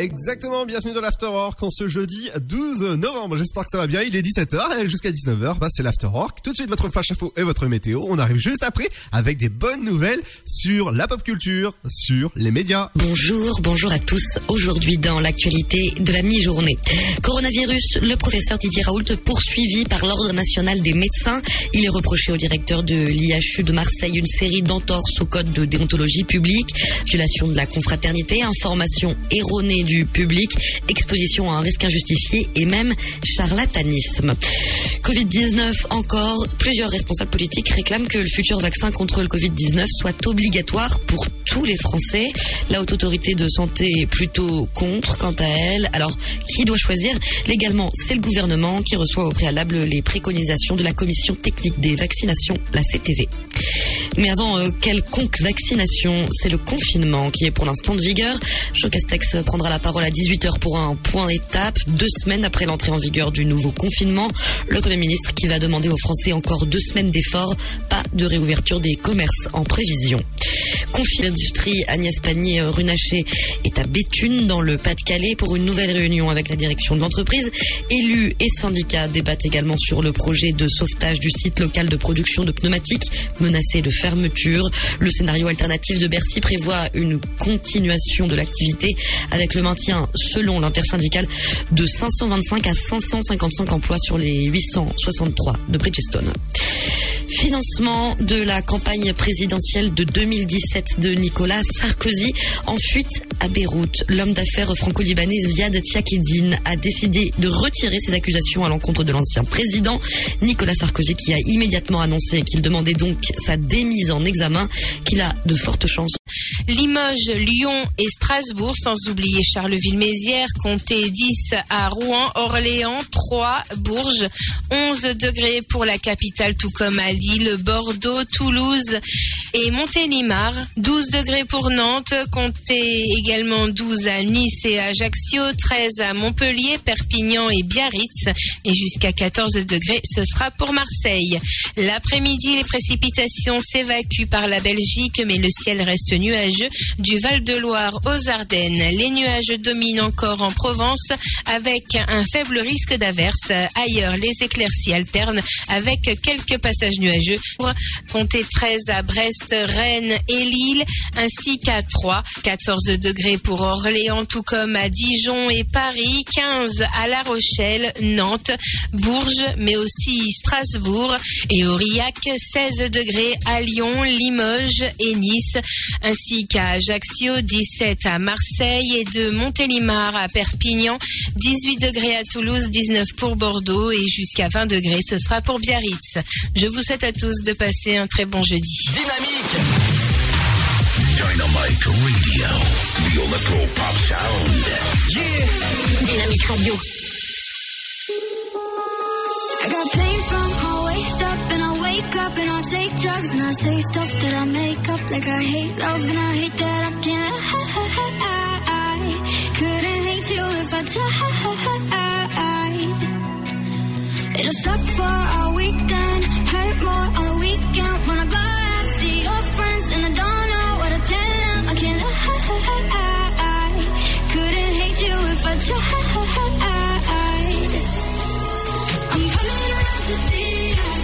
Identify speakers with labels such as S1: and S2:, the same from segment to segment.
S1: Exactement, bienvenue dans l'Afterwork en ce jeudi 12 novembre. J'espère que ça va bien. Il est 17h jusqu'à 19h. Bah, c'est l'Afterwork. Tout de suite, votre flash info et votre météo. On arrive juste après avec des bonnes nouvelles sur la pop culture, sur les médias.
S2: Bonjour, bonjour à tous. Aujourd'hui, dans l'actualité de la mi-journée. Coronavirus, le professeur Didier Raoult poursuivi par l'Ordre national des médecins. Il est reproché au directeur de l'IHU de Marseille une série d'entorses au code de déontologie publique, violation de la confraternité, information erronée du public, exposition à un risque injustifié et même charlatanisme. Covid-19 encore, plusieurs responsables politiques réclament que le futur vaccin contre le Covid-19 soit obligatoire pour tous les Français. La haute autorité de santé est plutôt contre quant à elle. Alors, qui doit choisir? Légalement, c'est le gouvernement qui reçoit au préalable les préconisations de la commission technique des vaccinations, la CTV. Mais avant euh, quelconque vaccination, c'est le confinement qui est pour l'instant de vigueur. Jean Castex prendra la parole à 18h pour un point étape, deux semaines après l'entrée en vigueur du nouveau confinement. Le Premier ministre qui va demander aux Français encore deux semaines d'efforts, pas de réouverture des commerces en prévision. Confie l'industrie Agnès Pannier-Runacher est à Béthune dans le Pas-de-Calais pour une nouvelle réunion avec la direction de l'entreprise. Élus et syndicats débattent également sur le projet de sauvetage du site local de production de pneumatiques menacé de Le scénario alternatif de Bercy prévoit une continuation de l'activité avec le maintien, selon l'intersyndicale, de 525 à 555 emplois sur les 863 de Bridgestone. Financement de la campagne présidentielle de 2017 de Nicolas Sarkozy en fuite à Beyrouth. L'homme d'affaires franco-libanais Ziad Tiakedine a décidé de retirer ses accusations à l'encontre de l'ancien président Nicolas Sarkozy qui a immédiatement annoncé qu'il demandait donc sa démise en examen, qu'il a de fortes chances
S3: Limoges, Lyon et Strasbourg, sans oublier Charleville-Mézières, comptez 10 à Rouen, Orléans, 3, Bourges, 11 degrés pour la capitale, tout comme à Lille, Bordeaux, Toulouse et Montélimar, 12 degrés pour Nantes, comptez également 12 à Nice et Ajaccio, 13 à Montpellier, Perpignan et Biarritz et jusqu'à 14 degrés, ce sera pour Marseille. L'après-midi, les précipitations s'évacuent par la Belgique, mais le ciel reste nuageux du Val-de-Loire aux Ardennes. Les nuages dominent encore en Provence avec un faible risque d'averse. Ailleurs, les éclaircies alternent avec quelques passages nuageux. Comptez 13 à Brest, Rennes et Lille, ainsi qu'à 3. 14 degrés pour Orléans, tout comme à Dijon et Paris. 15 à La Rochelle, Nantes, Bourges, mais aussi Strasbourg et Aurillac. 16 degrés à Lyon, Limoges et Nice, ainsi qu'à Ajaccio, 17 à Marseille et de Montélimar à Perpignan, 18 degrés à Toulouse, 19 pour Bordeaux et jusqu'à 20 degrés, ce sera pour Biarritz. Je vous souhaite à tous de passer un très bon jeudi.
S4: Dynamique
S5: Dynamic Radio, the electro pop sound.
S4: Yeah
S2: Dynamique Radio.
S6: I got pain from my waist up and I wake up and I take drugs and I say stuff that I make up like I hate love and I hate that I can't. Couldn't hate you if I tried. It'll suck for a weekend, hurt more the weekend I go see your friends and I don't know what to tell them. I can't lie. Couldn't hate you if I tried. I'm coming around to see ya,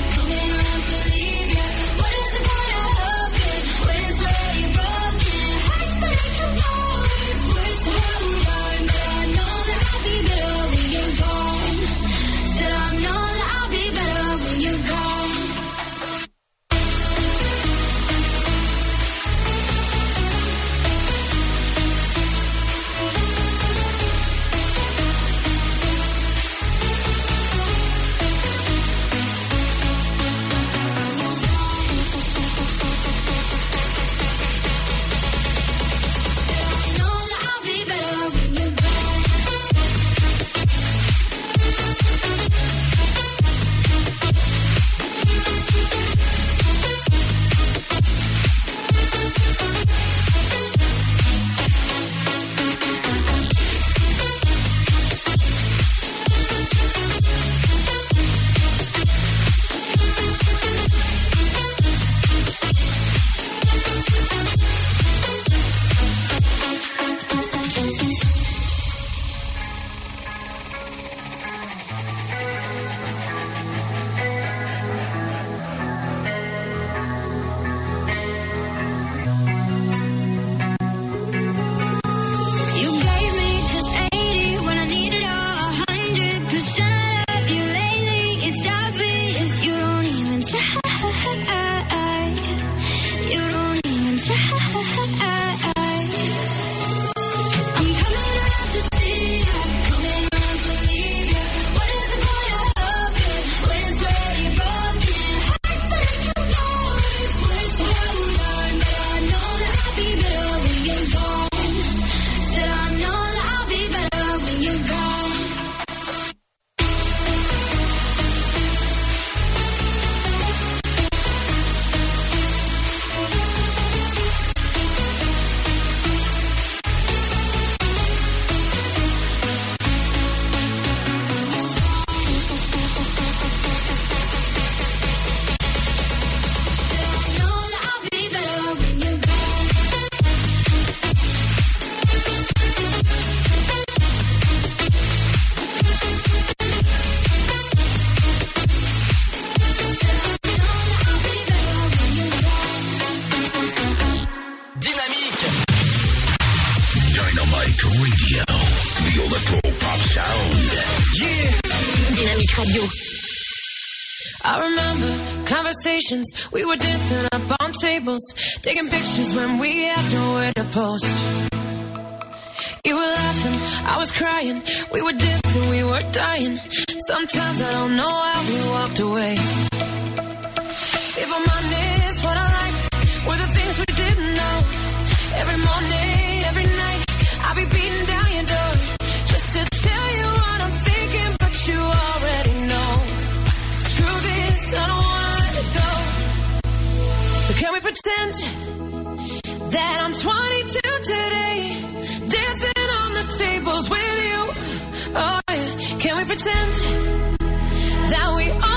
S7: conversations. We were dancing up on tables, taking pictures when we had nowhere to post. You were laughing, I was crying. We were dancing, we were dying. Sometimes I don't know how we walked away. If I'm honest, what I liked were the things we didn't know. Every morning, pretend that I'm 22 today, dancing on the tables with you? Oh yeah, can we pretend that we all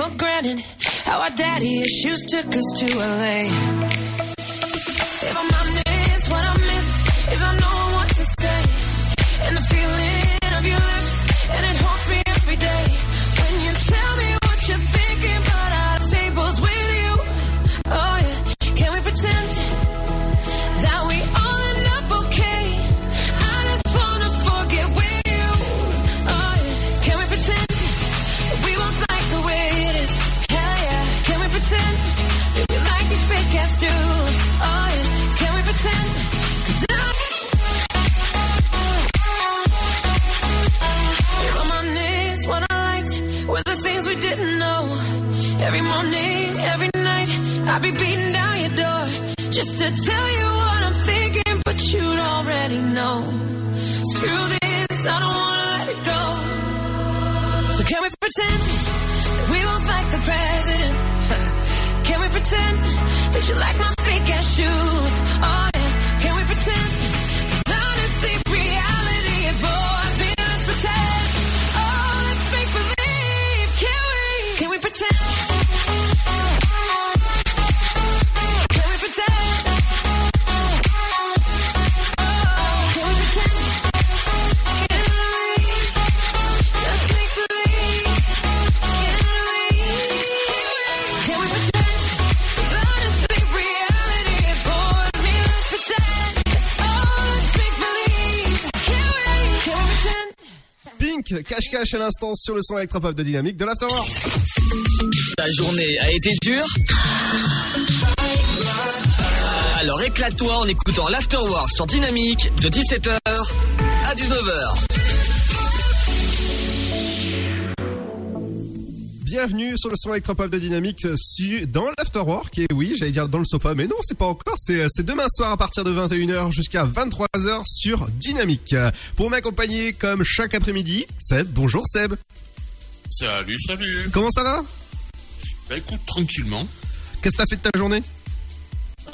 S7: for granted. How our daddy issues took us to LA. If I'm honest, what I miss is I know what to say. And the feeling tell you what I'm thinking, but you'd already know. Screw this, I don't wanna let it go. So can we pretend that we both like the president? Can we pretend that you like my fake ass shoes? Oh
S1: cache-cache à l'instant sur le son électropop de Dynamique de l'Afterwork.
S4: Ta journée a été dure Alors éclate-toi en écoutant l'Afterwork sur Dynamique de 17h à 19h.
S1: Bienvenue sur le son électropop de Dynamique euh, dans l'Afterwork. Et oui, j'allais dire dans le sofa, mais non, c'est pas encore. C'est c'est demain soir à partir de 21h jusqu'à 23h sur Dynamique. Euh, Pour m'accompagner comme chaque après-midi, Seb. Bonjour Seb.
S8: Salut, salut.
S1: Comment ça va?
S8: Bah écoute, tranquillement.
S1: Qu'est-ce que t'as fait de ta journée?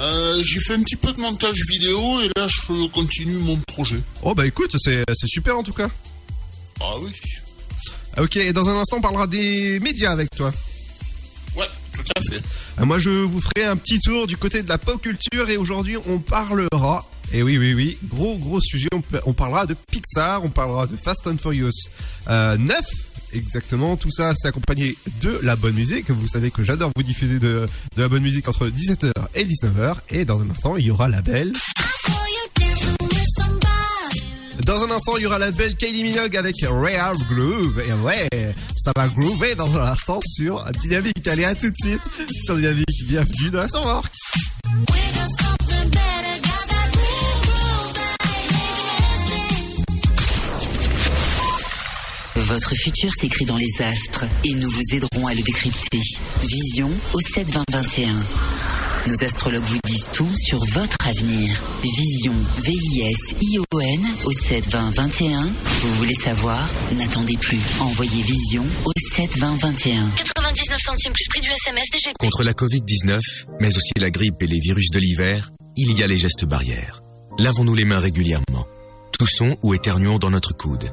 S8: Euh, j'ai fait un petit peu de montage vidéo et là je continue mon projet.
S1: Oh bah écoute, c'est super en tout cas.
S8: Ah oui.
S1: Ok, et dans un instant, on parlera des médias avec toi.
S8: Ouais, tout à fait.
S1: Euh, Moi, je vous ferai un petit tour du côté de la pop culture et aujourd'hui, on parlera. Et oui, oui, oui, gros, gros sujet. On, on parlera de Pixar, on parlera de Fast and Furious euh, 9. Exactement, tout ça c'est accompagné de la bonne musique. Vous savez que j'adore vous diffuser de, de la bonne musique entre 17h et 19h. Et dans un instant, il y aura la belle. Dans un instant, il y aura la belle Kylie Minogue avec Rare Groove. Et ouais, ça va groover dans un instant sur Dynamique. Allez, à tout de suite sur Dynamique. Bienvenue dans la Soirée.
S9: Votre futur s'écrit dans les astres et nous vous aiderons à le décrypter. Vision au 72021. Nos astrologues vous disent tout sur votre avenir. Vision, V-I-S-I-O-N au 7 20 21. Vous voulez savoir? N'attendez plus. Envoyez Vision au 7 20 21.
S10: 99 centimes plus prix du SMS DGP.
S11: Contre la Covid-19, mais aussi la grippe et les virus de l'hiver, il y a les gestes barrières. Lavons-nous les mains régulièrement. Toussons ou éternuons dans notre coude.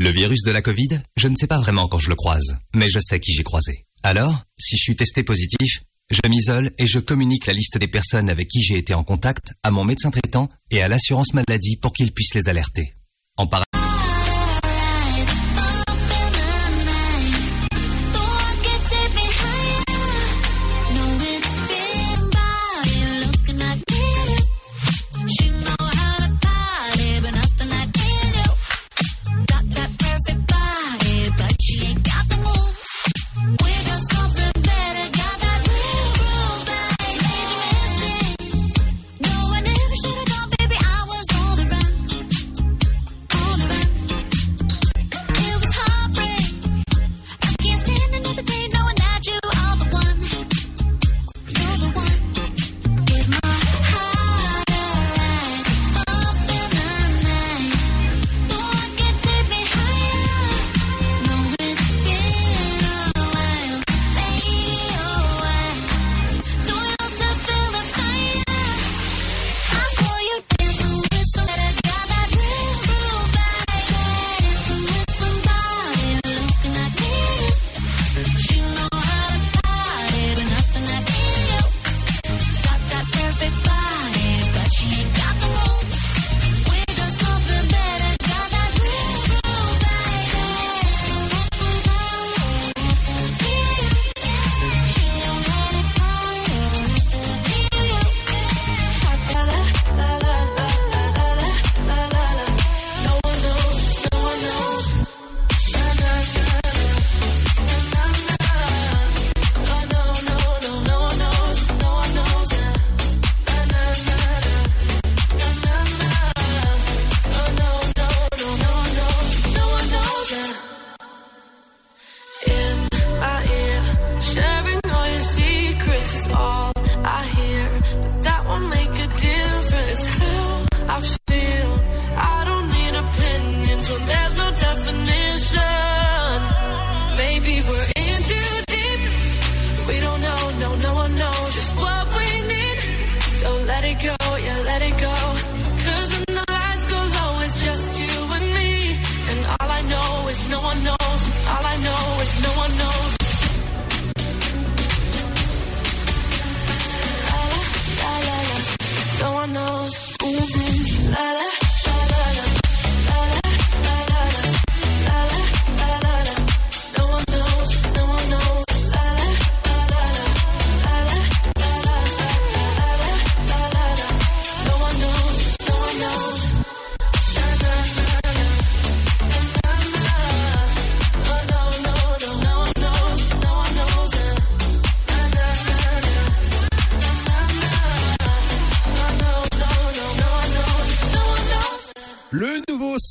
S12: Le virus de la Covid, je ne sais pas vraiment quand je le croise, mais je sais qui j'ai croisé. Alors, si je suis testé positif, je m'isole et je communique la liste des personnes avec qui j'ai été en contact à mon médecin traitant et à l'assurance maladie pour qu'ils puissent les alerter.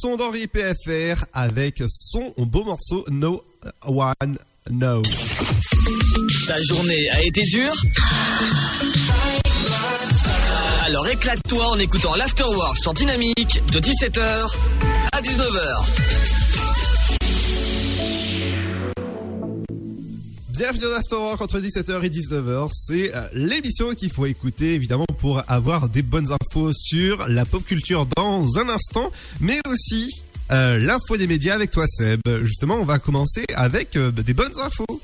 S1: Son d'Henri PFR avec son beau morceau No One Knows.
S4: Ta journée a été dure Alors éclate-toi en écoutant l'Afterwork sur Dynamique de 17h à 19h.
S1: Bienvenue dans l'Afterwork entre 17h et 19h. C'est euh, l'émission qu'il faut écouter évidemment pour avoir des bonnes infos sur la pop culture dans un instant, mais aussi euh, l'info des médias avec toi Seb. Justement, on va commencer avec euh, des bonnes infos.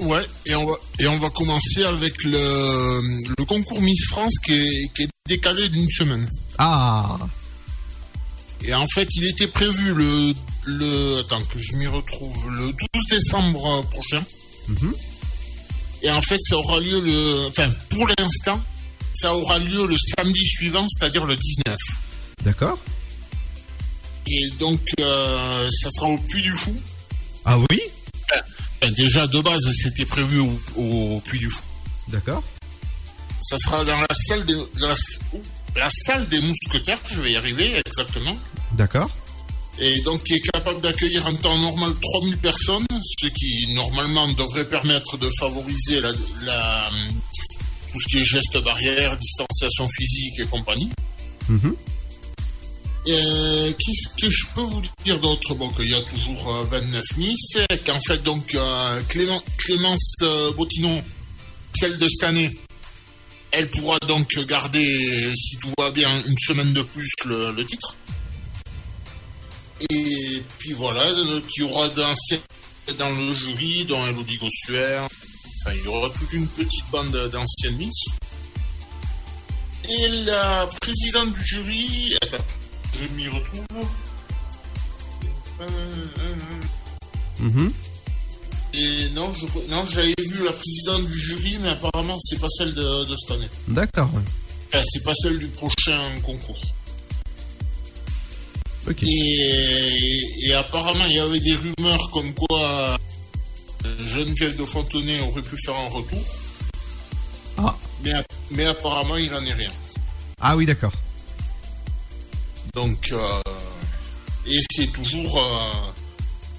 S8: Ouais, et on va, et on va commencer avec le, le concours Miss France qui est, qui est décalé d'une semaine.
S1: Ah
S8: Et en fait, il était prévu le, le attends que je m'y retrouve le 12 décembre prochain. Et en fait, ça aura lieu le enfin pour l'instant, ça aura lieu le samedi suivant, c'est-à-dire le 19.
S1: D'accord.
S8: Et donc euh, ça sera au Puy du Fou.
S1: Ah oui?
S8: Enfin, déjà de base, c'était prévu au, au Puy du Fou.
S1: D'accord.
S8: Ça sera dans la salle des la, la salle des mousquetaires, je vais y arriver exactement.
S1: D'accord.
S8: Et donc qui est capable d'accueillir en temps normal 3000 personnes, ce qui normalement devrait permettre de favoriser la, la- tout ce qui est gestes barrières, distanciation physique et compagnie. Euh, Qu'est-ce que je peux vous dire d'autre? Bon, qu'il y a toujours euh, 29 Miss, qu'en fait, donc, euh, Clément- Clémence euh, Bottinon, celle de cette année, elle pourra donc garder, si tout va bien, une semaine de plus le, le titre. Et puis voilà, qu'il y aura d'anciens dans le jury, dont Elodie Gossuer. Enfin, il y aura toute une petite bande d'anciennes Miss. Et la présidente du jury, attends, je m'y retrouve. Euh, euh,
S1: Mhm.
S8: Et non, je, non, j'avais vu la présidente du jury, mais apparemment c'est pas celle de, de cette année.
S1: D'accord. ouais.
S8: Enfin, c'est pas celle du prochain concours. Et, et apparemment, il y avait des rumeurs comme quoi euh, Geneviève de Fontenay aurait pu faire un retour.
S1: Ah.
S8: Mais, ap- mais apparemment, il n'en est rien.
S1: Ah oui, d'accord.
S8: Donc, euh, et c'est toujours, euh,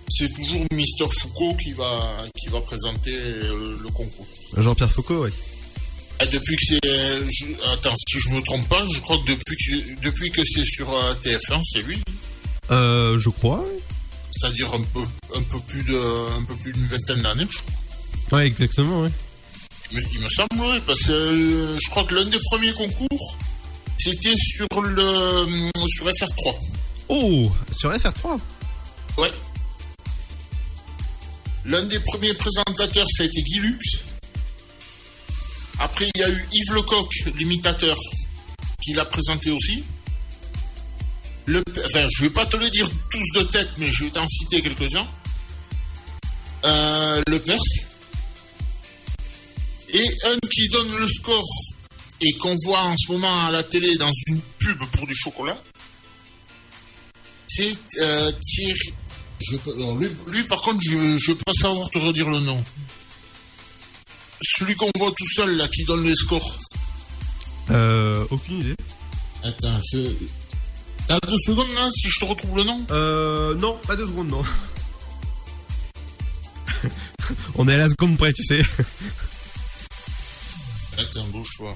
S8: c'est toujours Mister Foucault qui va, qui va présenter le, le concours.
S1: Jean-Pierre Foucault, oui.
S8: Ah, depuis que c'est, attends, si je me trompe pas, je crois que depuis que, depuis que c'est sur euh, TF1, c'est lui.
S1: Euh, je crois.
S8: C'est-à-dire un peu, un peu plus de, un peu plus d'une vingtaine d'années, je crois.
S1: Ouais, exactement, ouais.
S8: Il me, il me semble, oui, parce que euh, je crois que l'un des premiers concours, c'était sur le, euh, sur FR3.
S1: Oh, sur FR3
S8: Ouais. L'un des premiers présentateurs, ça a été Guy Lux. Après, il y a eu Yves Lecoq, l'imitateur, qui l'a présenté aussi. Le, enfin, je vais pas te le dire tous de tête, mais je vais t'en citer quelques-uns. Euh, le Perse. Et un qui donne le score et qu'on voit en ce moment à la télé dans une pub pour du chocolat. C'est euh, Thierry. Je, lui, lui, par contre, je ne vais pas savoir te redire le nom. Celui qu'on voit tout seul, là, qui donne les scores.
S1: Euh, aucune idée.
S8: Attends, je. T'as deux secondes, là, si je te retrouve le nom
S1: Euh, non, pas deux secondes, non. On est à la seconde près, tu sais.
S8: Attends, bouge pas.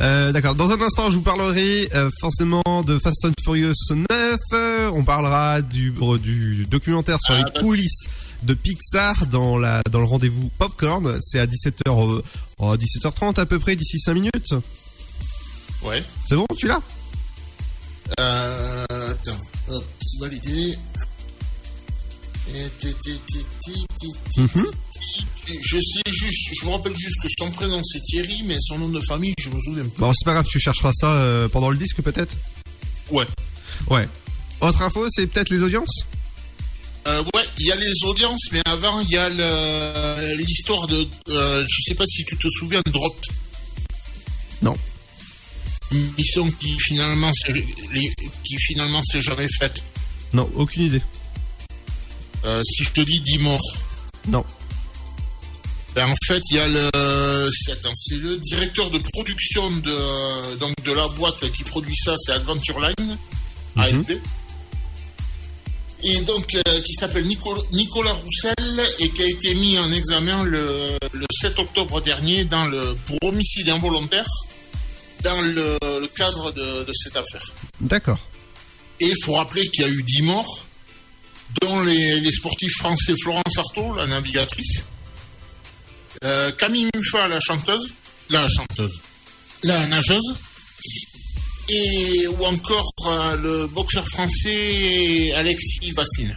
S1: Euh, D'accord. Dans un instant, je vous parlerai euh, forcément de Fast and Furious 9. Euh, on parlera du, du documentaire sur
S8: Ah,
S1: les
S8: bah-
S1: coulisses de Pixar dans la dans le rendez-vous Popcorn. C'est à 17h, euh, oh, 17h30 à peu près, d'ici 5 minutes.
S8: Ouais.
S1: C'est bon, tu l'as?
S8: Euh, attends. Hop, ti-
S1: Mhm.
S8: Je sais juste, je me rappelle juste que son prénom c'est Thierry, mais son nom de famille, je me souviens pas.
S1: Bon, c'est pas grave, tu chercheras ça euh, pendant le disque peut-être
S8: Ouais.
S1: Ouais. Autre info, c'est peut-être les audiences
S8: Euh, ouais, il y a les audiences, mais avant, il y a l'histoire de. euh, je sais pas si tu te souviens de Drop.
S1: Non.
S8: Une mission qui finalement qui finalement s'est jamais faite.
S1: Non, aucune idée.
S8: Euh, si je te dis 10 morts.
S1: Non.
S8: Ben, en fait, il y a le. c'est- le directeur de production de, donc, de la boîte qui produit ça, c'est Adventure Line, ALP. Et donc, euh, qui s'appelle Nicolas, Nicolas Roussel et qui a été mis en examen le, le 7 octobre dernier dans le, pour homicide involontaire dans le, le cadre de, de cette affaire.
S1: D'accord.
S8: Et il faut rappeler qu'il y a eu 10 morts, dont les, les sportifs français Florence Artaud, la navigatrice, euh, Camille Muffat, la chanteuse, la chanteuse, la nageuse, et ou encore euh, le boxeur français Alexis Vastine.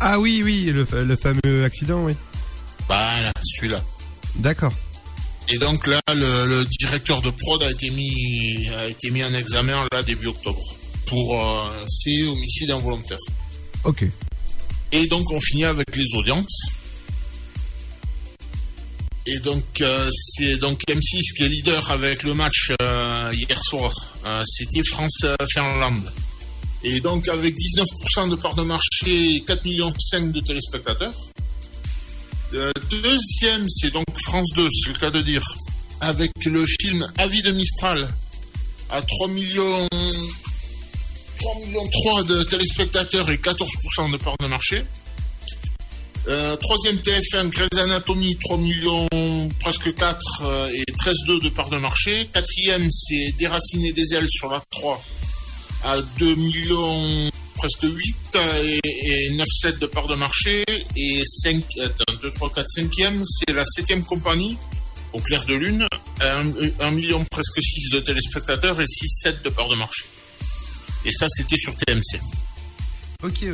S1: Ah oui, oui, le, le fameux accident, oui.
S8: Voilà, celui-là.
S1: D'accord.
S8: Et donc là, le, le directeur de prod a été mis, a été mis en examen là début octobre pour euh, c'est homicide involontaire.
S1: Ok.
S8: Et donc on finit avec les audiences. Et donc euh, c'est donc M6 qui est leader avec le match euh, hier soir. Euh, C'était France-Finlande. Et donc avec 19% de part de marché, 4 millions 5 de téléspectateurs. Euh, deuxième, c'est donc France 2, c'est le cas de dire, avec le film Avis de Mistral à 3 millions 3 millions 3 de téléspectateurs et 14% de part de marché. Euh, troisième TF1, Grey's Anatomy, 3 millions, presque 4 euh, et 13,2 de part de marché. Quatrième, c'est Déraciner des ailes sur la 3 à 2 millions, presque 8 euh, et, et 9,7 de part de marché. Et 5, attends, 2, 3, 4, 5e, c'est la 7e compagnie, au clair de lune, 1, million, presque 6 de téléspectateurs et 6,7 de part de marché. Et ça, c'était sur TMC.
S1: Ok, ouais.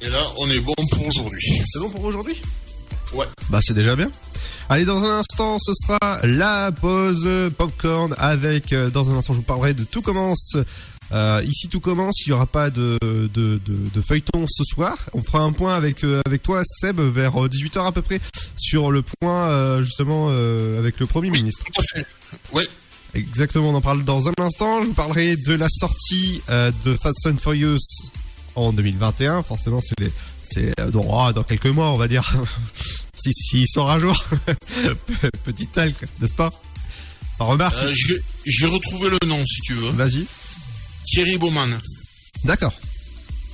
S8: Et là, on est bon pour aujourd'hui.
S1: C'est bon pour aujourd'hui?
S8: Ouais.
S1: Bah c'est déjà bien. Allez, dans un instant, ce sera la pause popcorn avec, euh, dans un instant, je vous parlerai de Tout commence. Euh, ici, tout commence. Il n'y aura pas de, de, de, de feuilleton ce soir. On fera un point avec, euh, avec toi, Seb, vers 18h à peu près, sur le point, euh, justement, euh, avec le Premier ministre.
S8: Tout à fait. Ouais.
S1: Exactement, on en parle dans un instant. Je vous parlerai de la sortie euh, de Fast and Furious en 2021. Forcément, c'est les, c'est euh, dans, ah, dans quelques mois, on va dire. si, si, il sort un jour. Petit talc, n'est-ce pas? Remarque.
S8: Euh, je vais retrouver le nom si tu veux.
S1: Vas-y.
S8: Thierry Baumann.
S1: D'accord.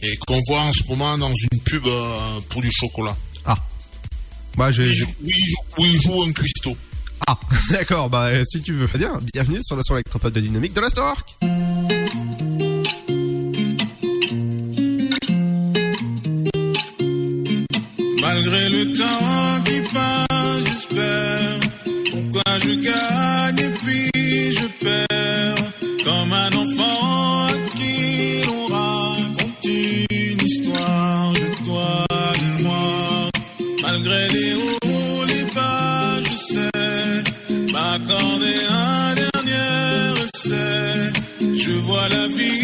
S8: Et qu'on voit en ce moment dans une pub euh, pour du chocolat.
S1: Moi, j'ai.
S8: Il joue, oui, il joue, oui, il joue un cuistot.
S1: Ah, d'accord. Bah, si tu veux. Très bien. Bienvenue sur le son électropode de dynamique de la Stork.
S13: Malgré le temps qui passe, j'espère. Pourquoi je gagne et puis je perds? La vie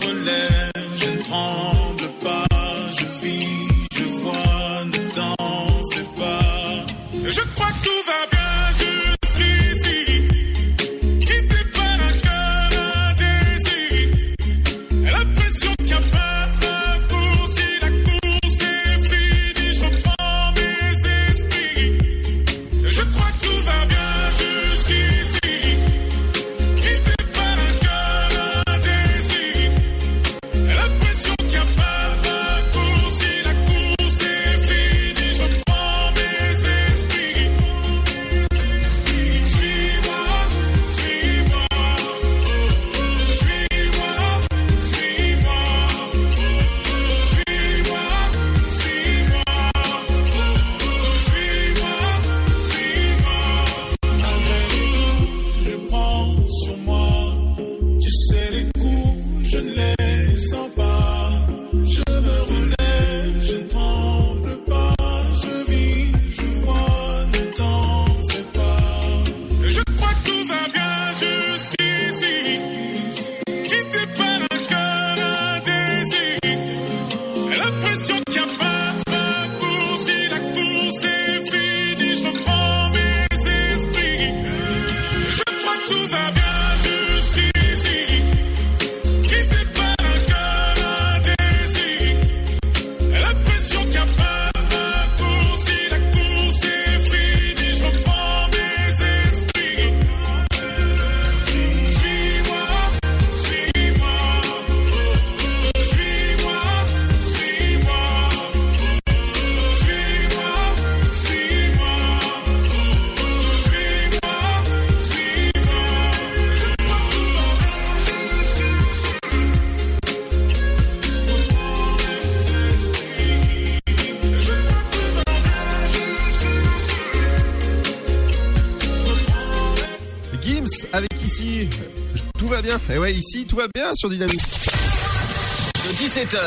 S1: ici, tout va bien sur Dynamique.
S4: De 17h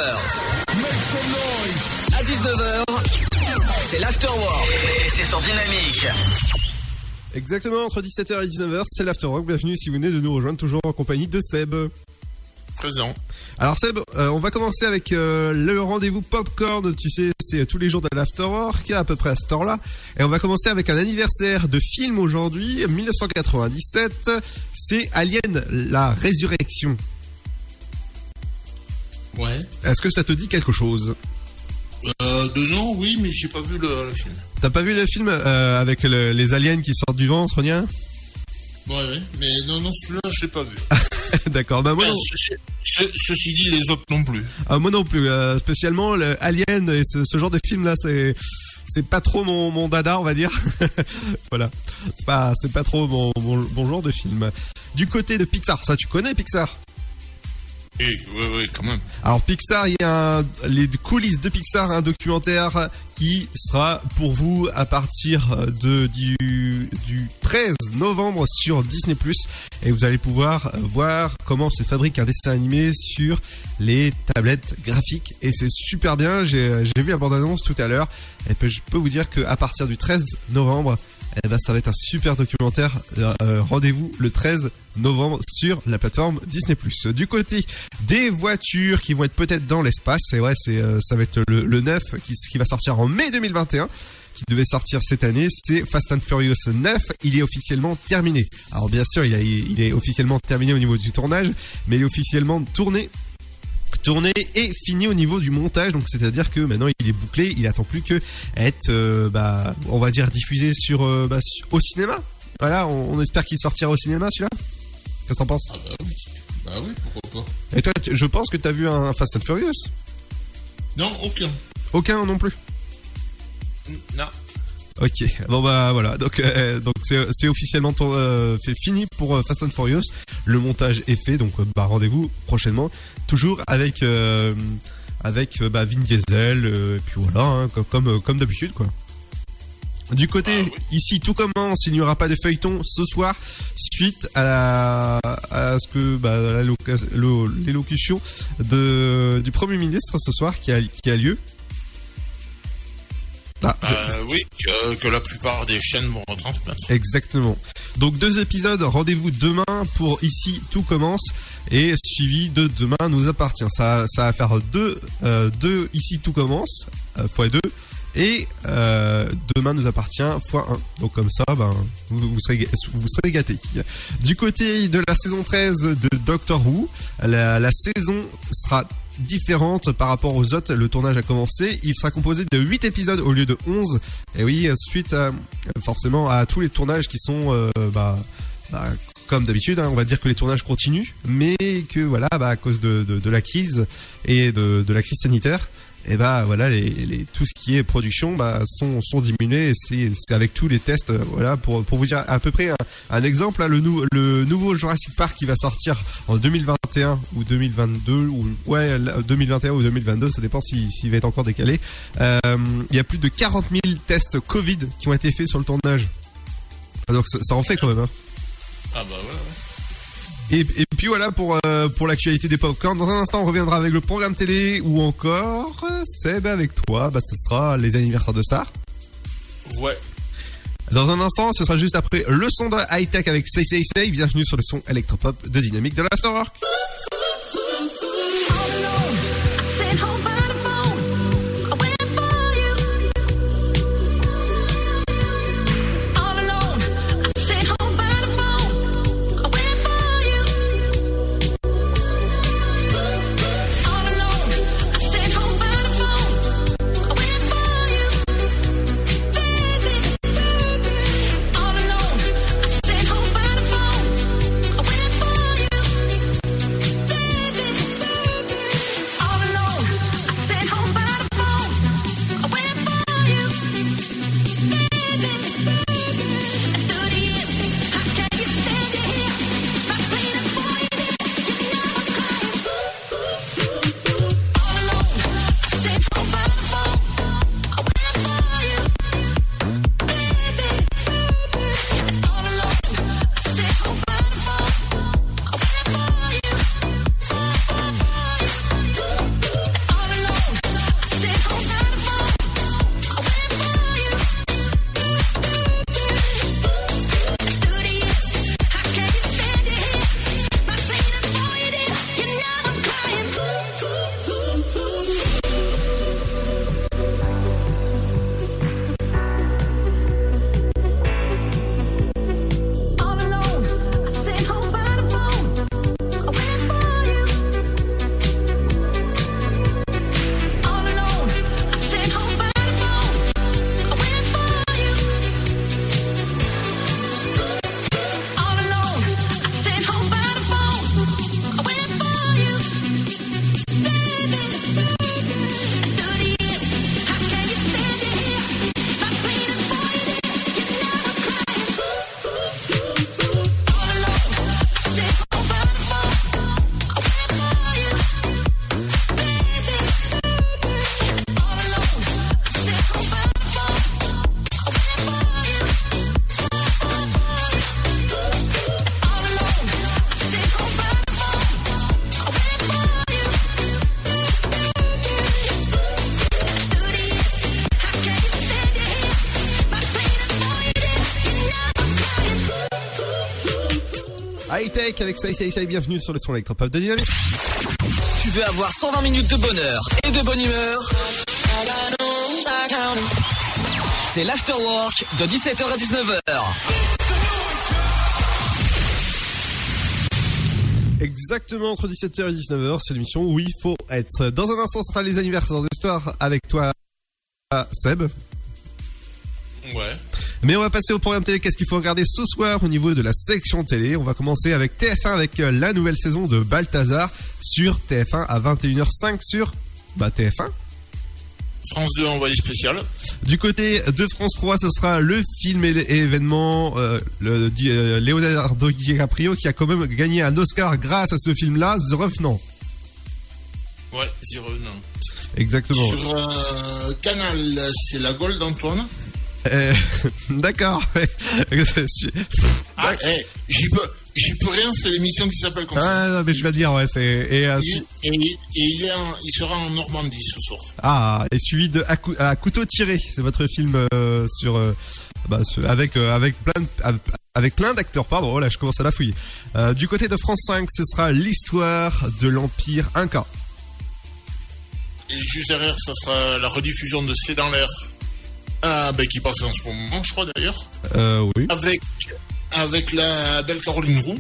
S4: à 19h, c'est l'Afterwork et c'est sur Dynamique.
S1: Exactement, entre 17h et 19h, c'est l'Afterwork. Bienvenue si vous venez de nous rejoindre, toujours en compagnie de Seb.
S8: Présent.
S1: Alors Seb, euh, on va commencer avec euh, le rendez-vous popcorn. Tu sais, c'est tous les jours de l'afterwork, à peu près à cette heure-là. Et on va commencer avec un anniversaire de film aujourd'hui, 1997. C'est Alien, la résurrection.
S8: Ouais.
S1: Est-ce que ça te dit quelque chose?
S8: Euh, de nom, oui, mais j'ai pas vu le, le film.
S1: T'as pas vu le film euh, avec le- les aliens qui sortent du ventre, rien?
S8: Ouais, ouais. Mais non, non, celui-là, je l'ai pas vu.
S1: D'accord, bah moi,
S8: Ah,
S1: non,
S8: ceci, ce- ceci dit, les autres non plus.
S1: ah, moi non plus. euh, spécialement le Alien et ce, ce genre de film là, c'est c'est pas trop mon, mon dada, on va dire. voilà, c'est pas c'est pas trop mon, mon, mon genre de film. Du côté de Pixar, ça tu connais Pixar?
S8: Et, ouais, ouais, quand même.
S1: Alors Pixar, il y a un- les coulisses de Pixar, un documentaire qui sera pour vous à partir du, du 13 novembre sur Disney+. Et vous allez pouvoir voir comment se fabrique un dessin animé sur les tablettes graphiques. Et c'est super bien, j'ai j'ai vu la bande-annonce tout à l'heure. Et puis, je peux vous dire qu'à partir du 13 novembre, eh ben, ça va être un super documentaire. Euh, euh, Rendez-vous le 13 novembre sur la plateforme Disney+. Du côté des voitures qui vont être peut-être dans l'espace, c'est vrai, c'est euh, ça va être le, le 9 qui, va sortir en mai 2021 qui devait sortir cette année, c'est Fast and Furious 9. Il est officiellement terminé. Alors bien sûr, il est officiellement terminé au niveau du tournage, mais il est officiellement tourné tourné et fini au niveau du montage donc c'est à dire que maintenant il est bouclé il attend plus que être euh, bah on va dire diffusé sur euh, bah, au cinéma voilà on, on espère qu'il sortira au cinéma celui-là qu'est-ce que t'en penses?
S8: Ah bah oui. Bah oui, pourquoi pas.
S1: et toi je pense que t'as vu un Fast and Furious?
S8: Non, aucun.
S1: aucun non plus
S8: Non.
S1: Ok, bon bah voilà, donc euh, donc c'est c'est officiellement euh, fait fini pour euh, Fast and Furious. Le montage est fait, donc bah rendez-vous prochainement, toujours avec euh, avec bah, Vin Diesel, et puis voilà, hein, comme comme, comme d'habitude quoi. Du côté ici, tout commence. Il n'y aura pas de feuilleton ce soir, suite à, la, à ce que bah, l'élocution de du premier ministre ce soir qui a qui a lieu. Ah,
S8: Euh, oui, que, que la plupart des chaînes vont retransmettre.
S1: Exactement. Donc deux épisodes, rendez-vous demain pour Ici tout commence et suivi de Demain nous appartient. Ça, ça va faire deux, euh, deux Ici tout commence euh, fois deux et euh, Demain nous appartient fois 1. Donc comme ça, ben, vous, vous, serez, vous serez gâtés. Du côté de la saison 13 de Doctor Who, la, la saison sera différente par rapport aux autres. Le tournage a commencé. Il sera composé de 8 épisodes au lieu de 11. Et oui, suite forcément à tous les tournages qui sont euh, bah, bah, comme d'habitude, hein, on va dire que les tournages continuent, mais que voilà, bah, à cause de, de, de la crise et de, de la crise sanitaire, et bah voilà, les, les- tout ce qui est production bah, sont, diminués. C'est avec tous les tests, euh, voilà, pour, vous dire à peu près un, exemple, hein, le, nou- le nouveau Jurassic Park qui va sortir en 2021 ou 2022 ou ouais là, 2021 ou 2022, ça dépend si- s'il va être encore décalé. Euh, Il y a plus de 40 000 tests Covid qui ont été faits sur le tournage. Donc ça, ça en fait quand même. Hein.
S8: Ah bah ouais, ouais.
S1: Et, et puis voilà pour, euh, pour l'actualité des popcorn. Dans un instant, on reviendra avec le programme télé ou encore, euh, Seb, avec toi, bah, ce sera les anniversaires de stars.
S8: Ouais.
S1: Dans un instant, ce sera juste après le son de high tech avec Say Say Say. Bienvenue sur le son électropop de Dynamique de la Sorork. Avec ça, ça, ça, bienvenue sur le son électropop de Dynamique.
S4: Tu veux avoir 120 minutes de bonheur et de bonne humeur? C'est l'afterwork de 17h à 19h.
S1: Exactement entre 17h et 19h, c'est l'émission où il faut être. Dans un instant, ce sera les anniversaires de l'histoire avec toi, Seb. Mais on va passer au programme télé. Qu'est-ce qu'il faut regarder ce soir au niveau de la section télé? On va commencer avec TF1 avec euh, la nouvelle saison de Balthazar sur TF1 à 21h05 sur bah, TF1.
S8: France 2 envoyé spécial.
S1: Du côté de France 3, ce sera le film et événement euh, le, euh, Leonardo DiCaprio qui a quand même gagné un Oscar grâce à ce film-là, The Revenant.
S8: Ouais, zéro, non.
S1: Exactement.
S8: Sur euh, Canal, c'est la Gold d'Antoine.
S1: Euh, D'accord.
S8: Ah, eh, j'y peux, peux rien, c'est l'émission qui s'appelle comme ça.
S1: Ah non, mais je vais le dire, ouais, c'est et, euh,
S8: et- et il, est en- il sera en Normandie ce soir.
S1: ah et suivi de à, cou- à couteau tiré, c'est votre film euh, sur bah, avec avec plein de- avec- plein d'acteurs. Pardon, oh là, je commence à la fouiller. Du côté de France 5, ce sera l'histoire de l'Empire Inca.
S8: Et juste derrière, ça sera la rediffusion de C'est dans l'air. Ah, ben, qui passe en ce moment, je crois d'ailleurs.
S1: Euh, oui.
S8: Avec, avec la belle Caroline Roux.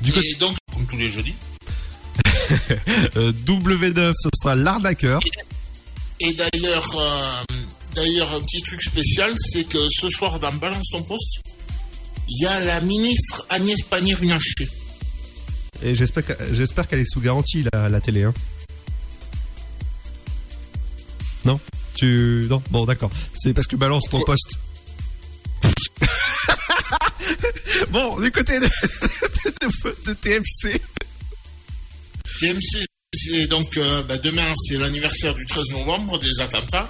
S1: Du
S8: et donc, comme tous les jeudis.
S1: Euh, W9, ce sera l'arnaqueur.
S8: Et d'ailleurs, euh, d'ailleurs, un petit truc spécial, c'est que ce soir, dans Balance ton poste, il y a la ministre Agnès Pannier-Runacher.
S1: Et j'espère j'espère qu'elle est sous garantie la, la télé. Hein. Non? Tu non? Bon d'accord. C'est parce que balance ton poste. bon du côté de, de- de TMC.
S8: TMC, c'est donc euh, bah, demain, c'est l'anniversaire du 13 novembre des attentats.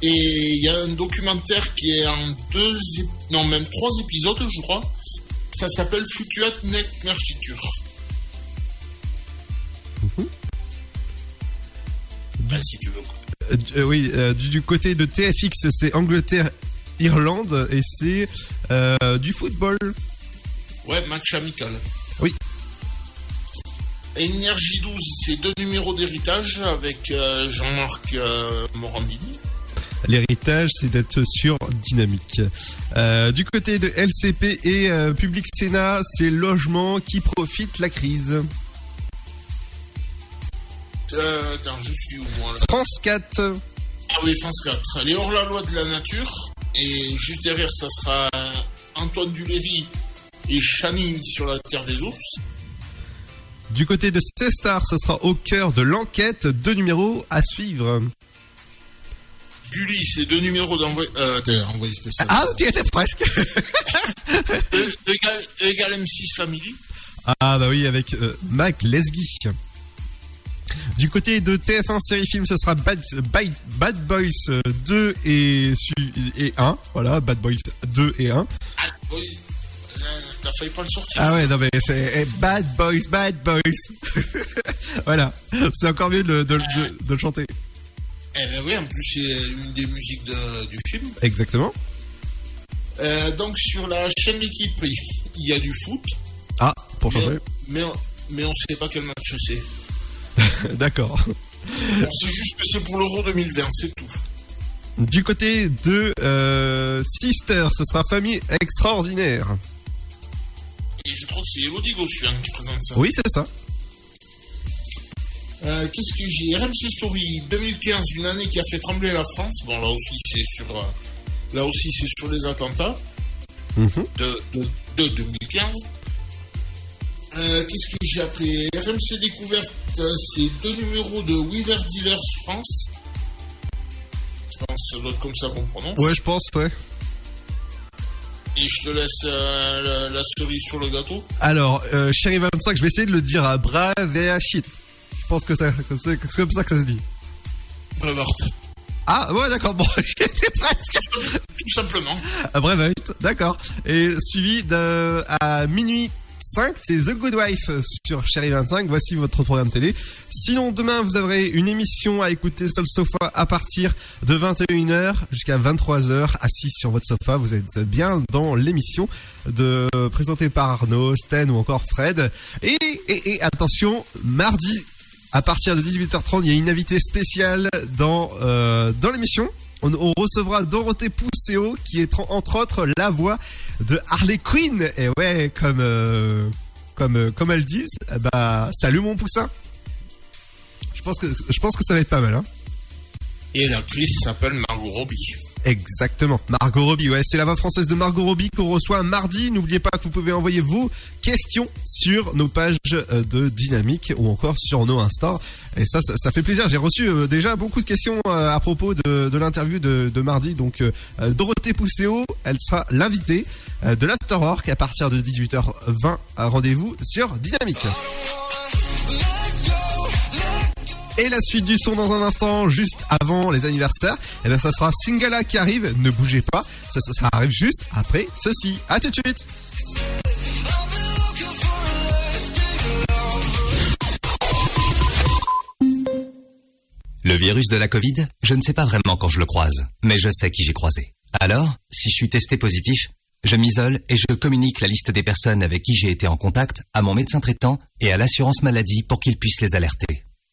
S8: Et il y a un documentaire qui est en deux, non même trois épisodes, je crois. Ça s'appelle Fluctuat Nerchiture. Ouais, si tu veux. quoi.
S1: Euh, oui euh, du, du côté de TFX c'est Angleterre Irlande et c'est euh, du football.
S8: Ouais, match amical.
S1: Oui.
S8: Énergie 12, c'est deux numéros d'héritage avec Jean-Marc Morandini.
S1: L'héritage, c'est d'être sur dynamique. Euh, du côté de LCP et euh, Public Sénat, c'est logement qui profite la crise.
S8: Euh, attends, je suis où moi là
S1: France 4.
S8: Ah oui, France 4. Elle est hors la loi de la nature. Et juste derrière, ça sera Antoine Duléry et Chani sur la terre des ours.
S1: Du côté de C-Star, ce sera au cœur de l'enquête. Deux numéros à suivre.
S8: Gulli, c'est deux numéros d'envoyé euh, spécial.
S1: Ah, tu étais presque.
S8: Égal, égal M6 Family.
S1: Ah bah oui, avec euh, Mac Lesguy. Du côté de TF1 série film, ce sera Bad, Bad, Bad Boys euh, 2 et, su- et 1. Voilà, Bad Boys 2 et 1.
S8: Ah, oui. Euh, T'as failli pas le sortir.
S1: Ah ouais, non mais c'est eh, Bad Boys, Bad Boys. voilà, c'est encore mieux de, de- de- de le chanter.
S8: Eh ben oui, en plus, c'est une des musiques du film.
S1: Exactement.
S8: Euh, donc, sur la chaîne L'équipe, il y a du foot.
S1: Ah, pour changer.
S8: Mais, on- mais on sait pas quel match c'est.
S1: D'accord.
S8: Sait juste que c'est pour l'Euro 2020, c'est tout.
S1: Du côté de euh, Sister, ce sera Famille Extraordinaire.
S8: Et je crois que c'est Elodie Gossuin qui présente ça.
S1: Oui, c'est ça.
S8: Euh, Qu'est-ce que j'ai? RMC Story 2015, une année qui a fait trembler la France. Bon, là aussi, c'est sur, euh, là aussi, c'est sur les attentats
S1: Mhm.
S8: de, de, de 2015. Euh, Qu'est-ce que j'ai appris RMC Découverte, euh, c'est deux numéros de Wheeler Dealers France. Je pense que ça doit être comme ça qu'on prononce.
S1: Ouais, je pense, ouais.
S8: Et je te laisse euh, la, la cerise sur le gâteau.
S1: Alors, euh, Chéri 25, je vais essayer de le dire à brave et à shit. Je pense que c'est comme ça que ça se dit.
S8: Brevart.
S1: Ah, ouais, d'accord, bon, j'étais presque.
S8: Tout simplement.
S1: À Brevard, d'accord. Et suivi de, à minuit 5, c'est The Good Wife sur Chérie 25. Voici votre programme télé. Sinon, demain, vous aurez une émission à écouter sur le sofa à partir de 21h jusqu'à 23h, assis sur votre sofa. Vous êtes bien dans l'émission de présentée par Arnaud, Sten ou encore Fred. Et attention, mardi à partir de 18h30, il y a une invitée spéciale dans euh, dans l'émission. On, recevra Dorothée Pousseau qui est tr- entre autres la voix de Harley Quinn. Et ouais, comme euh, euh, comme elles disent, bah salut mon poussin. Je pense que je pense que ça va être pas mal. Hein.
S8: Et l'actrice s'appelle Margot Robbie.
S1: Exactement. Margot Robbie, ouais, c'est la voix française de Margot Robbie qu'on reçoit mardi. N'oubliez pas que vous pouvez envoyer vos questions sur nos pages euh, de Dynamique ou encore sur nos Insta. Et ça, ça, fait plaisir. J'ai reçu euh, déjà beaucoup de questions euh, à propos de, l'interview de, mardi. Donc, Dorothée Pousseau, elle sera l'invitée de l'Afterwork à partir de 18h20. Rendez-vous sur Dynamique. Et la suite du son dans un instant, juste avant les anniversaires, et bien ça sera Singala qui arrive, ne bougez pas, ça arrive juste après ceci. À tout de suite
S14: Le virus de la Covid, je ne sais pas vraiment quand je le croise, mais je sais qui j'ai croisé. Alors, si je suis testé positif, je m'isole et je communique la liste des personnes avec qui j'ai été en contact à mon médecin traitant et à l'assurance maladie pour qu'ils puissent les alerter.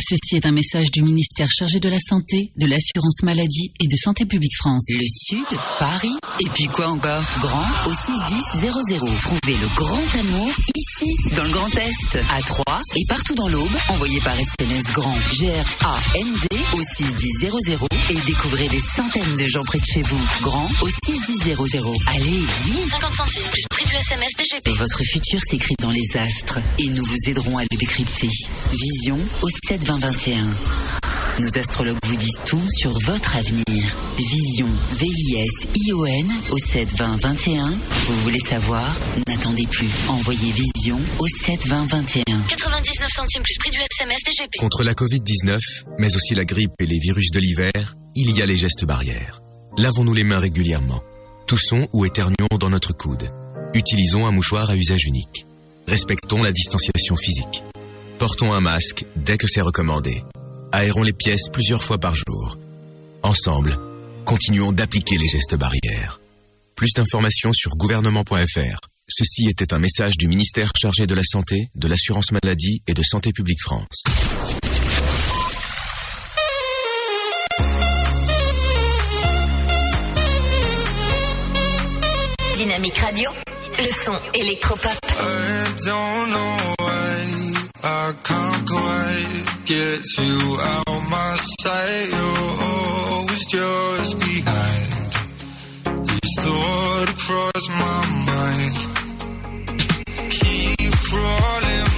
S15: Ceci est un message du ministère chargé de la Santé, de l'Assurance Maladie et de Santé Publique France.
S9: Le Sud, Paris, et puis quoi encore? Grand au 61000. Trouvez le grand amour ici, dans le Grand Est, à Troyes et partout dans l'Aube. Envoyez par SMS grand G-R-A-N-D au 61000 et découvrez des centaines de gens près de chez vous. Grand au 61000. Allez, vite
S10: 50 centimes plus prix du SMS DGP.
S9: Votre futur s'écrit dans les astres et nous vous aiderons à le décrypter. Vision au 72021. Nos astrologues vous disent tout sur votre avenir. Vision, V-I-S-I-O-N au 72021. Vous voulez savoir? N'attendez plus. Envoyez Vision au 72021.
S10: 99 centimes plus prix du SMS DGP.
S11: Contre la Covid-19, mais aussi la grippe et les virus de l'hiver, il y a les gestes barrières. Lavons-nous les mains régulièrement. Toussons ou éternuons dans notre coude. Utilisons un mouchoir à usage unique. Respectons la distanciation physique. Portons un masque dès que c'est recommandé. Aérons les pièces plusieurs fois par jour. Ensemble, continuons d'appliquer les gestes barrières. Plus d'informations sur gouvernement.fr. Ceci était un message du ministère chargé de la Santé, de l'Assurance Maladie et de Santé Publique France.
S10: Dynamique Radio, le son électropop.
S16: I can't quite get you out my sight. You're always just behind. These thoughts cross my mind. Keep crawling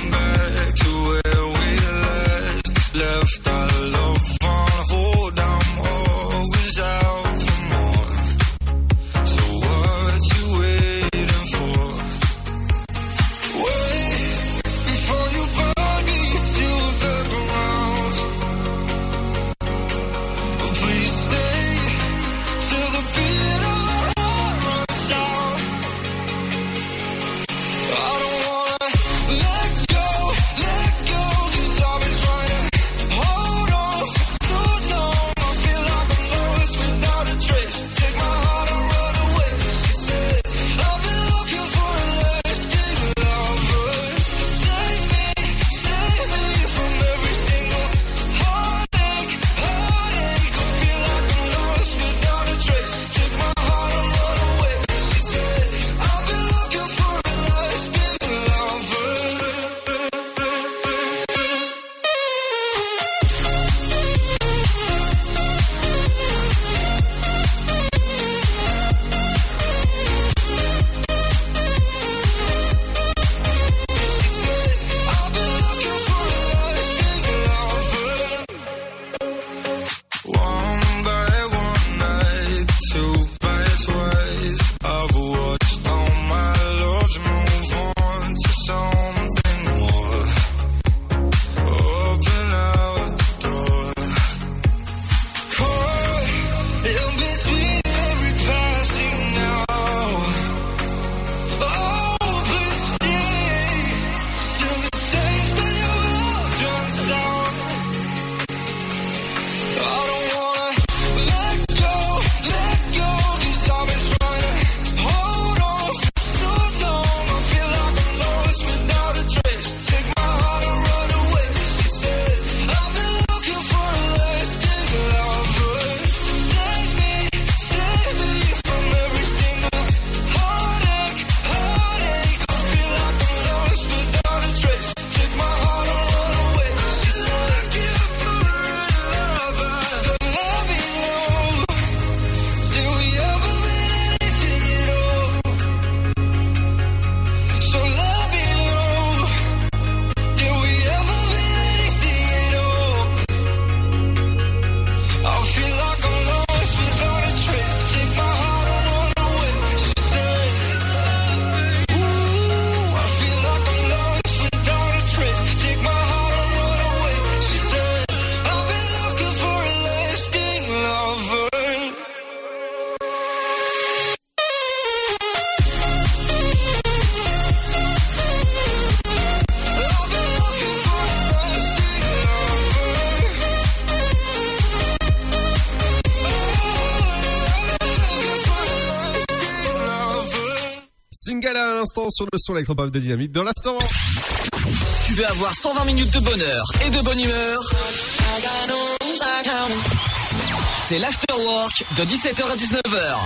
S1: sur le son électropop de Dynamique dans l'Afterwork.
S4: Tu veux avoir 120 minutes de bonheur et de bonne humeur? C'est l'Afterwork de 17h à 19h.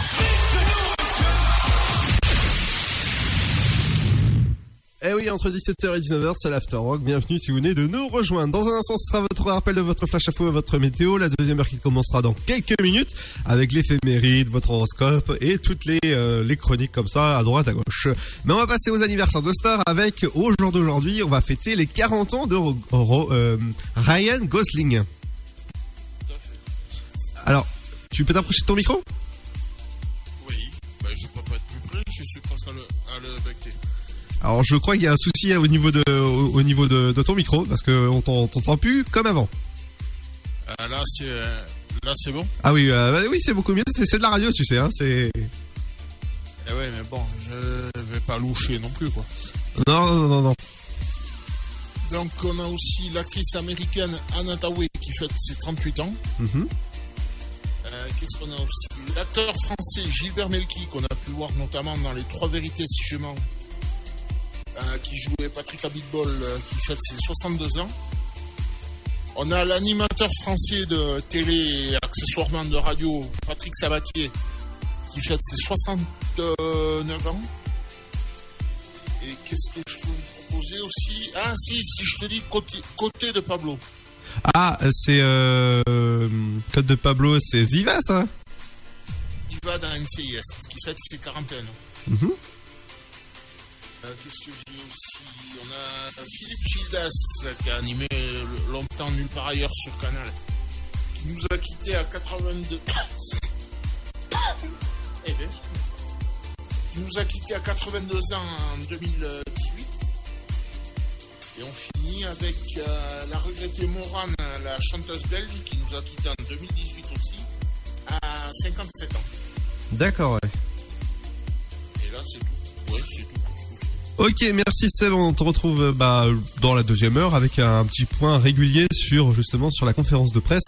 S1: Eh oui, entre 17h et 19h, c'est l'Afterwork. Bienvenue si vous venez de nous rejoindre. Dans un instant, ce sera rappel de votre flash info et votre météo. La deuxième heure qui commencera dans quelques minutes avec l'éphéméride, votre horoscope et toutes les, euh, chroniques comme ça à droite, à gauche. Mais on va passer aux anniversaires de stars avec, au jour d'aujourd'hui, on va fêter les 40 ans de euh, Ryan Gosling. Alors, tu peux t'approcher de ton micro?
S8: Oui, bah, je peux pas être plus près, je suis presque à le, à.
S1: Alors, je crois qu'il y a un souci au niveau de, au, au niveau de, de ton micro parce qu'on t'entend plus comme avant.
S8: Euh, là, c'est euh, là, c'est bon.
S1: Ah oui, euh, bah oui, c'est beaucoup mieux. C'est de la radio, tu sais. Hein, c'est
S8: Eh ouais, mais bon, je vais pas loucher non plus, quoi.
S1: non, non, non, non.
S8: Donc, on a aussi l'actrice américaine Anna Tawai qui fête ses 38 ans.
S1: Mhm.
S8: Euh, Qu'est-ce qu'on a aussi? L'acteur français Gilbert Melki, qu'on a pu voir notamment dans Les Trois Vérités si je mens, euh, qui jouait Patrick Abitbol, euh, qui fête ses 62 ans. On a l'animateur français de télé et accessoirement de radio, Patrick Sabatier, qui fête ses 69 ans. Et qu'est-ce que je peux vous proposer aussi? Ah si, si je te dis côté, côté de Pablo.
S1: Ah, c'est euh, code de Pablo, c'est Ziva, ça?
S8: qui va dans NCIS, qui fête ses quarantaines.
S1: Mhm.
S8: Euh, Qu'est-ce que j'ai aussi On a Philippe Gildas qui a animé euh, longtemps Nulle part ailleurs sur Canal, qui nous a quittés à 82. Eh bien, qui nous a quittés à 82 ans en 2018. Et on finit avec euh, la regrettée Morane, la chanteuse belge, qui nous a quittés en 2018 aussi, à 57 ans.
S1: D'accord, ouais.
S8: Et là, c'est tout. Ouais, c'est tout.
S1: Ok, merci Seb. On te retrouve euh, bah, dans la deuxième heure avec un petit point régulier sur justement sur la conférence de presse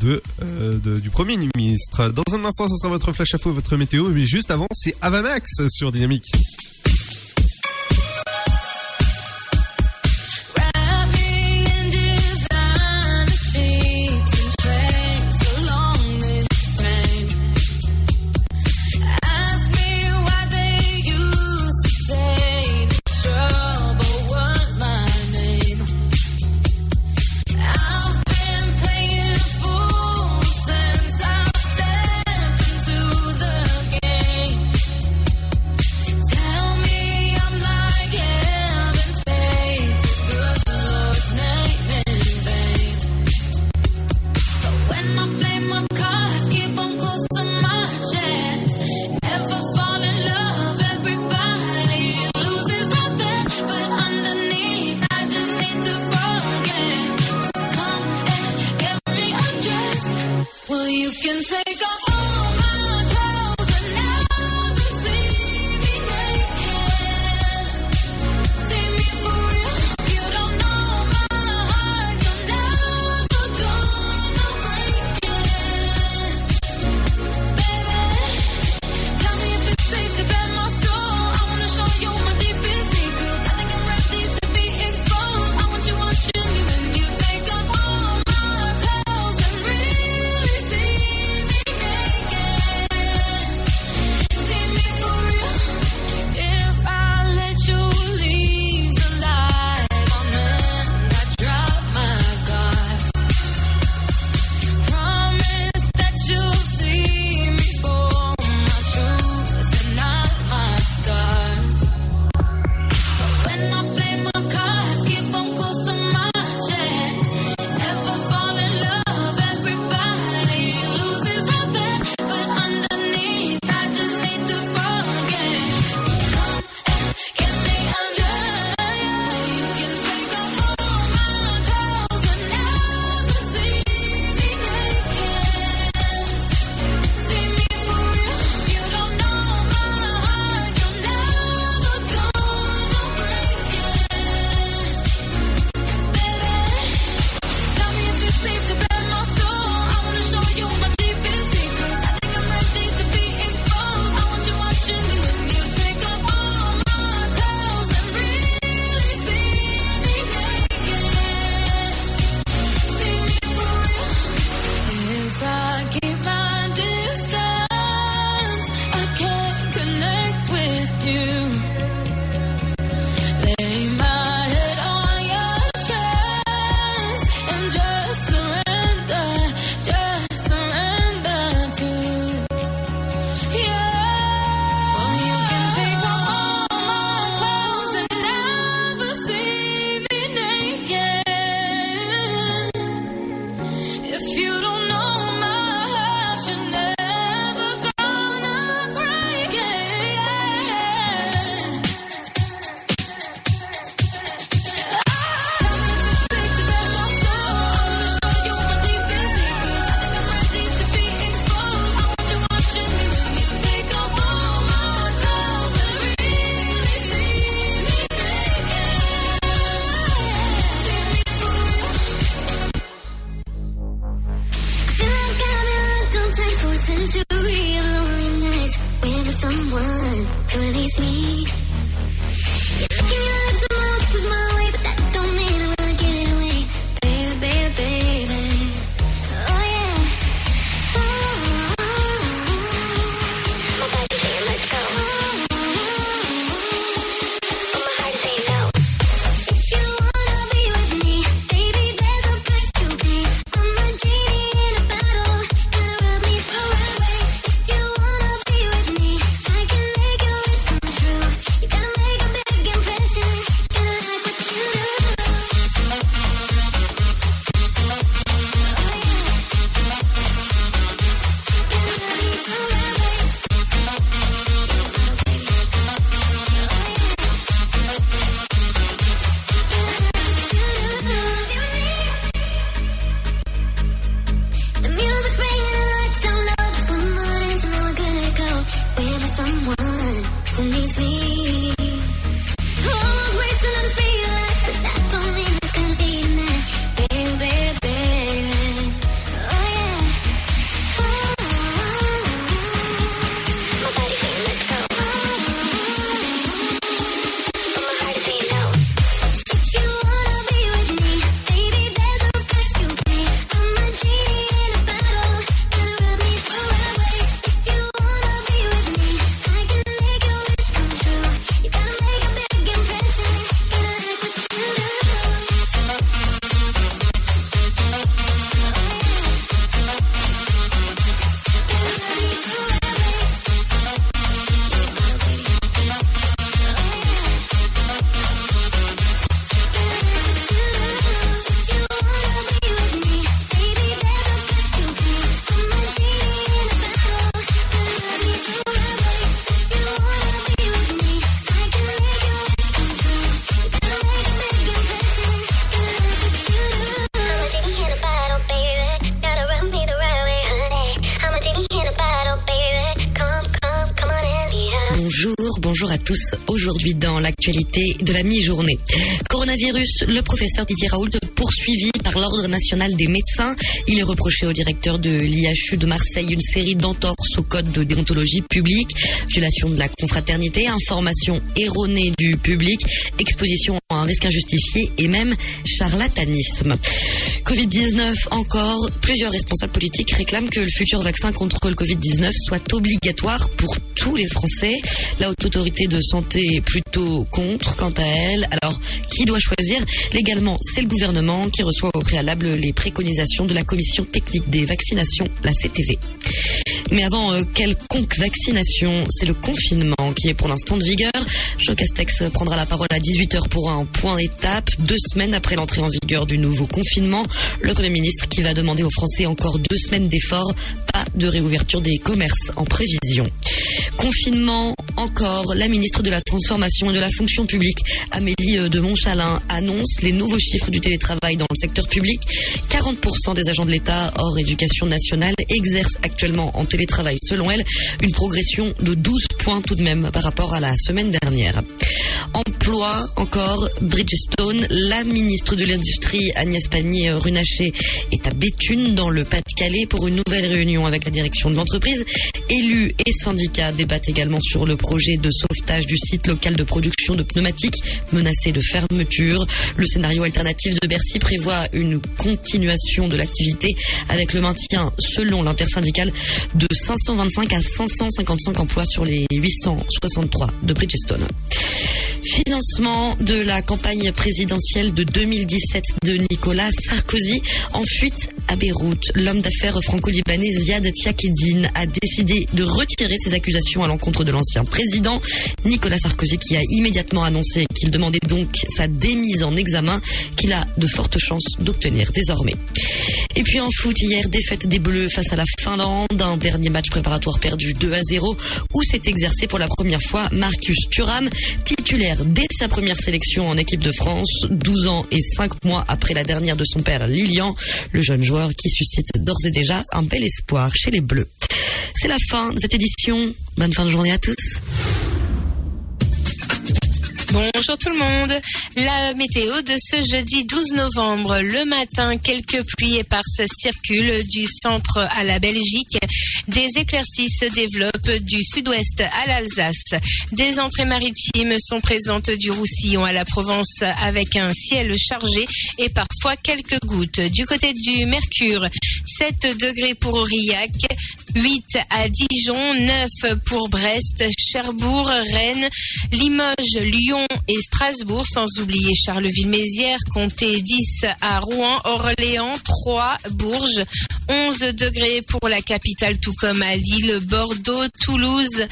S1: de, euh, du Premier ministre. Dans un instant, ce sera votre flash info, votre météo, mais juste avant, c'est Avamax sur Dynamique.
S2: L'actualité de la mi-journée. Coronavirus, le professeur Didier Raoult poursuivi par l'Ordre national des médecins. Il est reproché au directeur de l'IHU de Marseille une série d'entorses au code de déontologie publique, violation de la confraternité, information erronée du public, exposition à un risque injustifié et même charlatanisme. Covid-19 encore, plusieurs responsables politiques réclament que le futur vaccin contre le Covid-19 soit obligatoire pour tous les Français. La haute autorité de santé est plutôt contre quant à elle. Alors, qui doit choisir? Légalement, c'est le gouvernement qui reçoit au préalable les préconisations de la commission technique des vaccinations, la CTV. Mais avant euh, quelconque vaccination, c'est le confinement qui est pour l'instant de vigueur. Jo Castex prendra la parole à 18h pour un point étape, deux semaines après l'entrée en vigueur du nouveau confinement. Le Premier ministre qui va demander aux Français encore deux semaines d'efforts, pas de réouverture des commerces en prévision. Confinement encore, la ministre de la Transformation et de la Fonction publique, Amélie euh, de Montchalin, annonce les nouveaux chiffres du télétravail dans le secteur public. 40% des agents de l'État hors éducation nationale exercent actuellement en télétravail. Selon elle, une progression de 12 points tout de même par rapport à la semaine dernière. Emploi encore, Bridgestone, la ministre de l'Industrie Agnès Pannier-Runacher est à Béthune dans le Pas-de-Calais pour une nouvelle réunion avec la direction de l'entreprise. Élus et syndicats débattent également sur le projet de sauvetage du site local de production de pneumatiques menacé de fermeture. Le scénario alternatif de Bercy prévoit une continuation de l'activité avec le maintien, selon l'intersyndicale, de 525 à 555 emplois sur les 863 de Bridgestone. Financement de la campagne présidentielle de 2017 de Nicolas Sarkozy en fuite à Beyrouth. L'homme d'affaires franco-libanais Ziad Tchakedine a décidé de retirer ses accusations à l'encontre de l'ancien président Nicolas Sarkozy qui a immédiatement annoncé qu'il demandait donc sa démise en examen qu'il a de fortes chances d'obtenir désormais. Et puis en foot, hier, défaite des Bleus face à la Finlande, un dernier match préparatoire perdu 2 à 0, où s'est exercé pour la première fois Marcus Thuram, titulaire dès sa première sélection en équipe de France, 12 ans et 5 mois après la dernière de son père Lilian, le jeune joueur qui suscite d'ores et déjà un bel espoir chez les Bleus. C'est la fin de cette édition. Bonne fin de journée à tous.
S3: Bonjour tout le monde. La météo de ce jeudi 12 novembre. Le matin, quelques pluies éparses circulent du centre à la Belgique. Des éclaircies se développent du sud-ouest à l'Alsace. Des entrées maritimes sont présentes du Roussillon à la Provence avec un ciel chargé et parfois quelques gouttes. Du côté du Mercure, 7 degrés pour Aurillac, 8 à Dijon, 9 pour Brest, Cherbourg, Rennes, Limoges, Lyon et Strasbourg, sans oublier Charleville-Mézières, comptez 10 à Rouen, Orléans, 3, Bourges, 11 degrés pour la capitale, tout comme à Lille, Bordeaux, Toulouse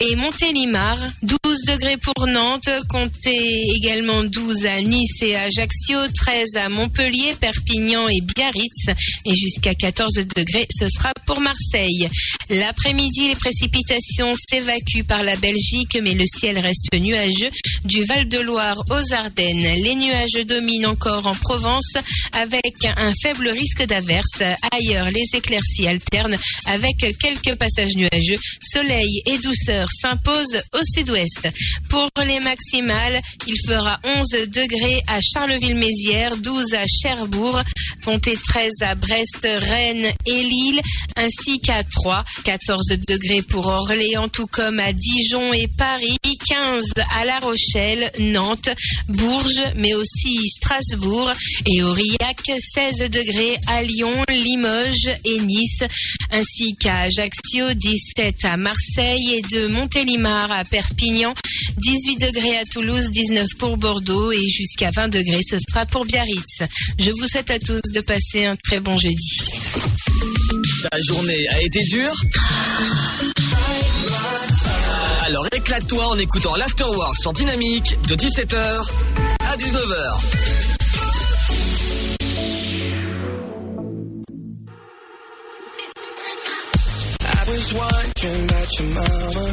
S3: et Montélimar, 12 degrés pour Nantes, comptez également 12 à Nice et Ajaccio, 13 à Montpellier, Perpignan et Biarritz, et jusqu'à 14 degrés, ce sera pour Marseille. L'après-midi, les précipitations s'évacuent par la Belgique, mais le ciel reste nuageux du Val-de-Loire aux Ardennes. Les nuages dominent encore en Provence avec un faible risque d'averse. Ailleurs, les éclaircies alternent avec quelques passages nuageux. Soleil et douceur s'imposent au sud-ouest. Pour les maximales, il fera 11 degrés à Charleville-Mézières, 12 à Cherbourg, comptez 13 à Brest, Rennes et Lille, ainsi qu'à Troyes, 14 degrés pour Orléans, tout comme à Dijon et Paris, 15 à La Rochelle, Nantes, Bourges, mais aussi Strasbourg et Aurillac, 16 degrés à Lyon, Limoges et Nice, ainsi qu'à Ajaccio, 17 à Marseille et de Montélimar à Perpignan, 18 degrés à Toulouse, 19 pour Bordeaux et jusqu'à 20 degrés, ce sera pour Biarritz. Je vous souhaite à tous de passer un très bon jeudi.
S4: Ta journée a été dure Alors éclate-toi en écoutant l'Afterwork sur Dynamique de 17h à 19h.
S17: was wondering about your mama.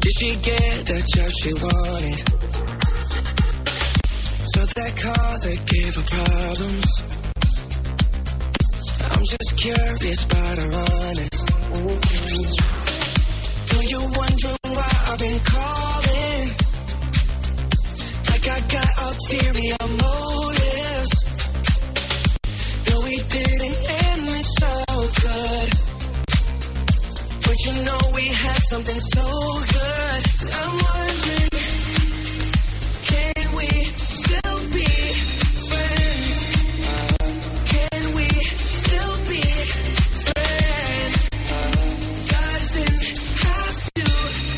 S17: Did she get the job she wanted? So that car that gave her problems. I'm just curious, about her honesty. honest. Though
S7: you're wondering why I've been calling, like I got ulterior motives. Though we didn't end this up good. But you know we had something so good. I'm wondering, can we still be friends? Can we still be friends? Doesn't have to.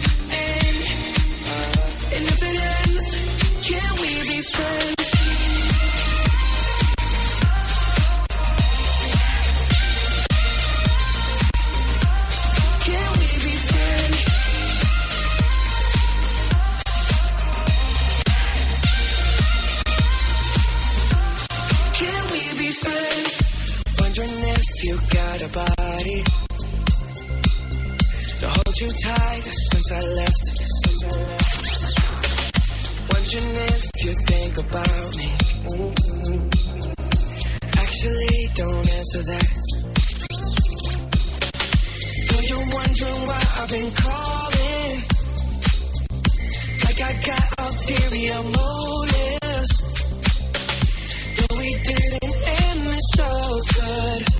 S7: You got a body to hold you tight since I left. Since I left. Wondering if you think about me. Actually, don't answer that. Though you're wondering why I've been calling. Like I got ulterior motives. Though we didn't end this so good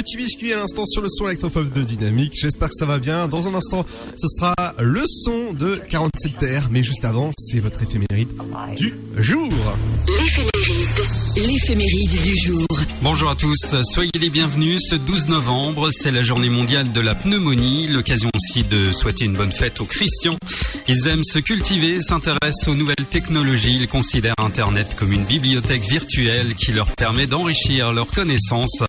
S1: Petit biscuit à l'instant sur le son électropop de Dynamique. J'espère que ça va bien. Dans un instant, ce sera le son de 47 terres. Mais juste avant, c'est votre éphéméride du jour.
S9: L'éphéméride du jour.
S18: Bonjour à tous, soyez les bienvenus. Ce 12 novembre, c'est la journée mondiale de la pneumonie, l'occasion aussi de souhaiter une bonne fête aux Christians. Ils aiment se cultiver, s'intéressent aux nouvelles technologies, ils considèrent Internet comme une bibliothèque virtuelle qui leur permet d'enrichir leurs connaissances.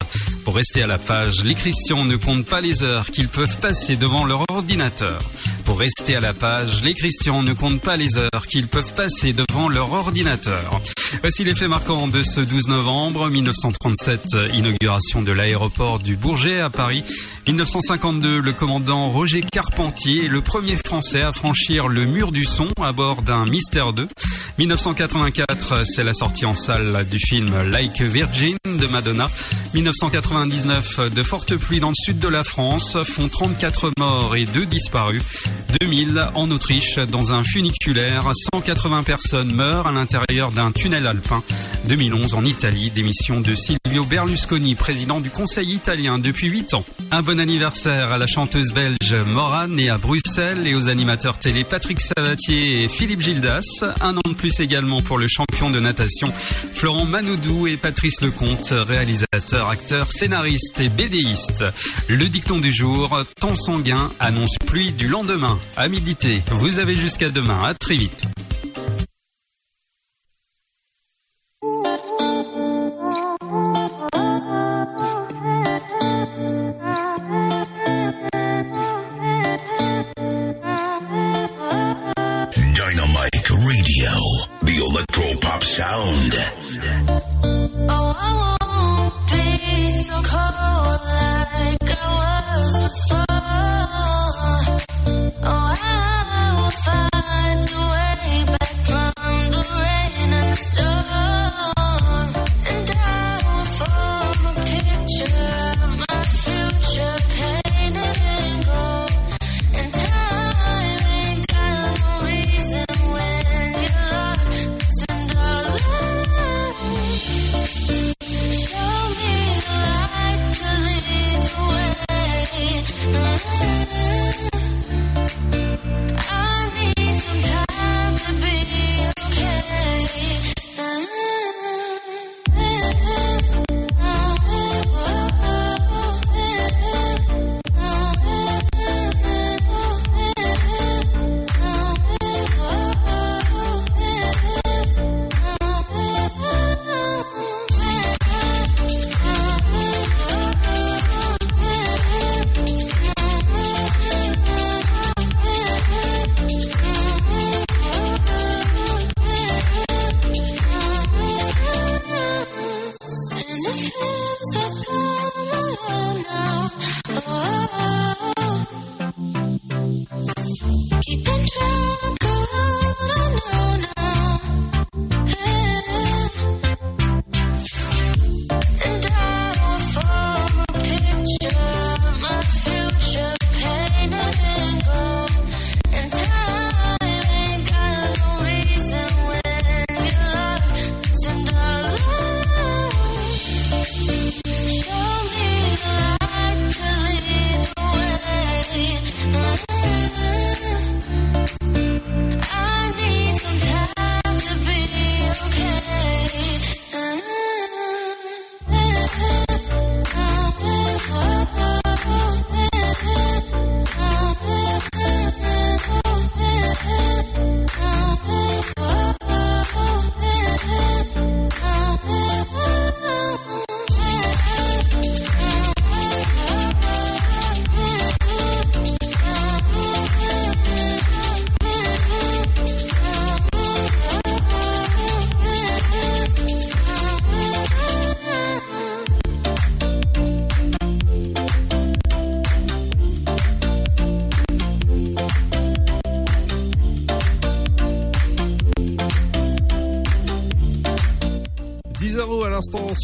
S18: Pour rester à la page, les Christians ne comptent pas les heures qu'ils peuvent passer devant leur ordinateur. Pour rester à la page, les Christians ne comptent pas les heures qu'ils peuvent passer devant leur ordinateur. Voici les faits marquants de ce 12 novembre 1937, inauguration de l'aéroport du Bourget à Paris. 1952, le commandant Roger Carpentier est le premier Français à franchir le mur du son à bord d'un Mystère 2. 1984, c'est la sortie en salle du film Like Virgin de Madonna. 1999, de fortes pluies dans le sud de la France font 34 morts et 2 disparus. 2000, en Autriche, dans un funiculaire, 180 personnes meurent à l'intérieur d'un tunnel alpin. 2011, en Italie, démission de Silvio Berlusconi, président du Conseil italien depuis 8 ans. Un bon anniversaire à la chanteuse belge Morane et à Bruxelles et aux animateurs télé Patrick Sabatier et Philippe Gildas. Un an de plus également pour le champion de natation Florent Manoudou et Patrice Lecomte, réalisateur, acteur, scénariste et bédéiste. Le dicton du jour, temps sanguin annonce pluie du lendemain. À midité, vous avez jusqu'à demain. À très vite.
S5: Dynamite Radio, the electro pop sound.
S19: Oh, cold like I was before.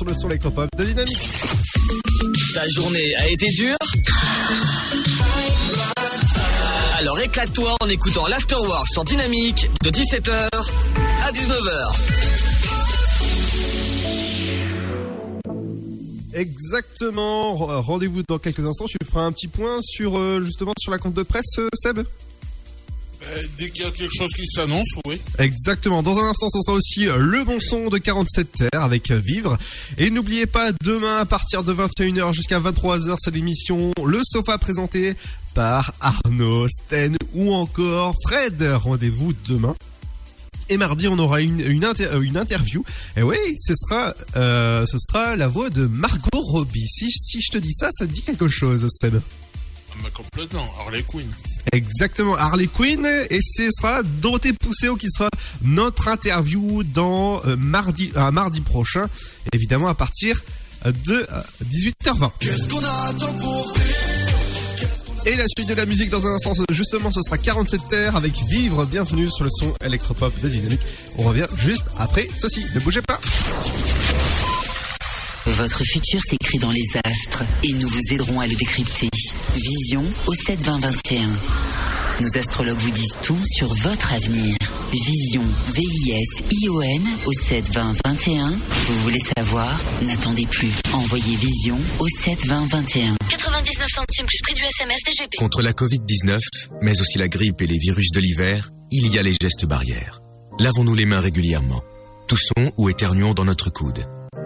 S1: Le son électropop de Dynamique.
S4: Ta journée a été dure Alors éclate-toi en écoutant l'Afterwork sur Dynamique de 17h à 19h.
S1: Exactement. Rendez-vous dans quelques instants. Je ferai un petit point sur euh, justement sur la compte de presse, euh, Seb?
S8: Dès y a quelque chose qui s'annonce, oui.
S1: Exactement. Dans un instant, ce sera aussi euh, le bon son de 47 terres avec euh, Vivre. Et n'oubliez pas, demain à partir de 21h jusqu'à 23h, c'est l'émission Le Sofa présenté par Arnaud, Sten ou encore Fred. Rendez-vous demain. Et mardi, on aura une, une, euh, interview. Et oui, ce sera, ce sera la voix de Margot Robbie. Si, si je te dis ça, ça te dit quelque chose, Seb
S8: Mais complètement, Harley Quinn.
S1: Exactement, Harley Quinn et ce sera Dorothée Pousseau qui sera notre interview dans euh, mardi, euh, mardi prochain, évidemment à partir de euh, 18h20.
S16: Qu'est-ce qu'on attend pour
S1: Et la suite de la musique dans un instant, justement, ce sera 47 terres avec Vivre. Bienvenue sur le son électropop de Dynamique. On revient juste après ceci. Ne bougez pas.
S9: Votre futur s'écrit dans les astres et nous vous aiderons à le décrypter. Vision au 72021. Nos astrologues vous disent tout sur votre avenir. Vision, V-I-S-I-O-N au 72021. Vous voulez savoir? N'attendez plus. Envoyez Vision au 72021.
S10: 99 centimes plus prix du SMS DGP.
S11: Contre la Covid-19, mais aussi la grippe et les virus de l'hiver, il y a les gestes barrières. Lavons-nous les mains régulièrement. Toussons ou éternuons dans notre coude.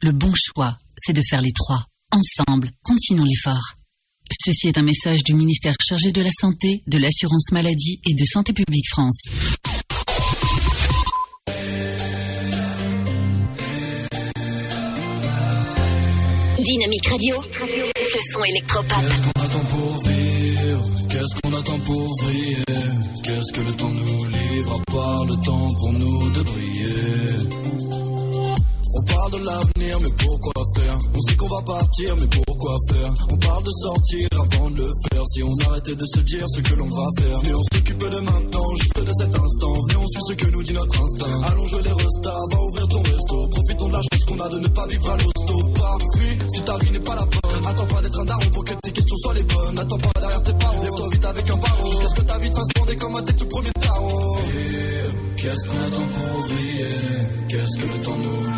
S15: Le bon choix, c'est de faire les trois. Ensemble, continuons l'effort. Ceci est un message du ministère chargé de la Santé, de l'Assurance Maladie et de Santé Publique France.
S10: Dynamique Radio. Le son électropop.
S16: Qu'est-ce qu'on attend pour vivre Qu'est-ce qu'on attend pour briller Qu'est-ce que le temps nous livre à part le temps pour nous de briller? Parle de l'avenir mais pourquoi faire On sait qu'on va partir mais pourquoi faire On parle de sortir avant de le faire. Si on arrêtait de se dire ce que l'on va faire. Mais on s'occupe de maintenant, juste de cet instant. Viens on suit ce que nous dit notre instinct. Allons jouer les restas, va ouvrir ton resto. Profitons de la chance qu'on a de ne pas vivre à l'hosto. Parfait, si ta vie n'est pas la bonne. Attends pas d'être un daron pour que tes questions soient les bonnes. Attends pas derrière tes parents, lève-toi vite avec un barreau Jusqu'à ce que ta vie te fasse demander comme un tes tout premiers tarots. Qu'est-ce qu'on attend pour briller Qu'est-ce que le temps nous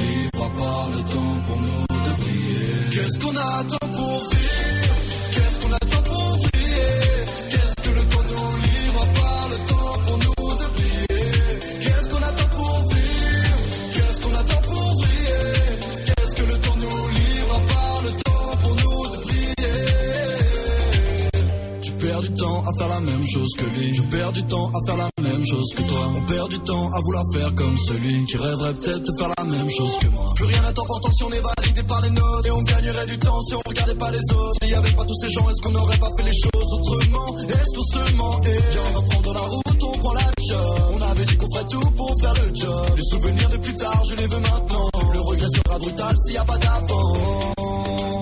S16: part le temps pour nous de briller Qu'est-ce qu'on attend pour vivre? Perds du temps à faire la même chose que lui. Je perds du temps à faire la même chose que toi. On perd du temps à vouloir faire comme celui qui rêverait peut-être de faire la même chose que moi. Plus rien n'est important si on est validé par les notes. Et on gagnerait du temps si on regardait pas les autres. S'il y avait pas tous ces gens, est-ce qu'on n'aurait pas fait les choses autrement? Est-ce qu'on se ment? Et viens, on va prendre la route, on prend la job. On avait dit qu'on ferait tout pour faire le job. Les souvenirs de plus tard, je les veux maintenant. Le regret sera brutal s'il y a pas d'avant.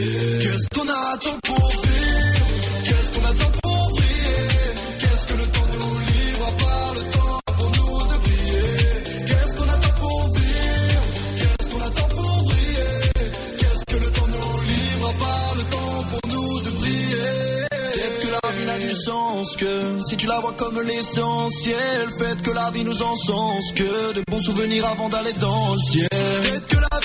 S16: Qu'est-ce qu'on attend pour vivre Qu'est-ce qu'on attend pour briller Qu'est-ce que le temps nous livre à part le temps pour nous de briller Qu'est-ce qu'on attend pour vivre Qu'est-ce qu'on attend pour briller Qu'est-ce que le temps nous livre à part le temps pour nous de briller Peut-être que la vie n'a du sens que si tu la vois comme l'essentiel. Faites que la vie nous encense que de bons souvenirs avant d'aller dans le ciel.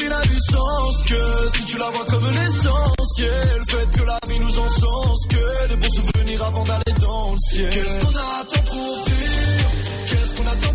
S16: Vie n'a du sens que si tu la vois comme l'essentiel, faites que la vie nous encense, que de bons souvenirs avant d'aller dans le ciel. Qu'est-ce qu'on attend pour vivre Qu'est-ce qu'on attend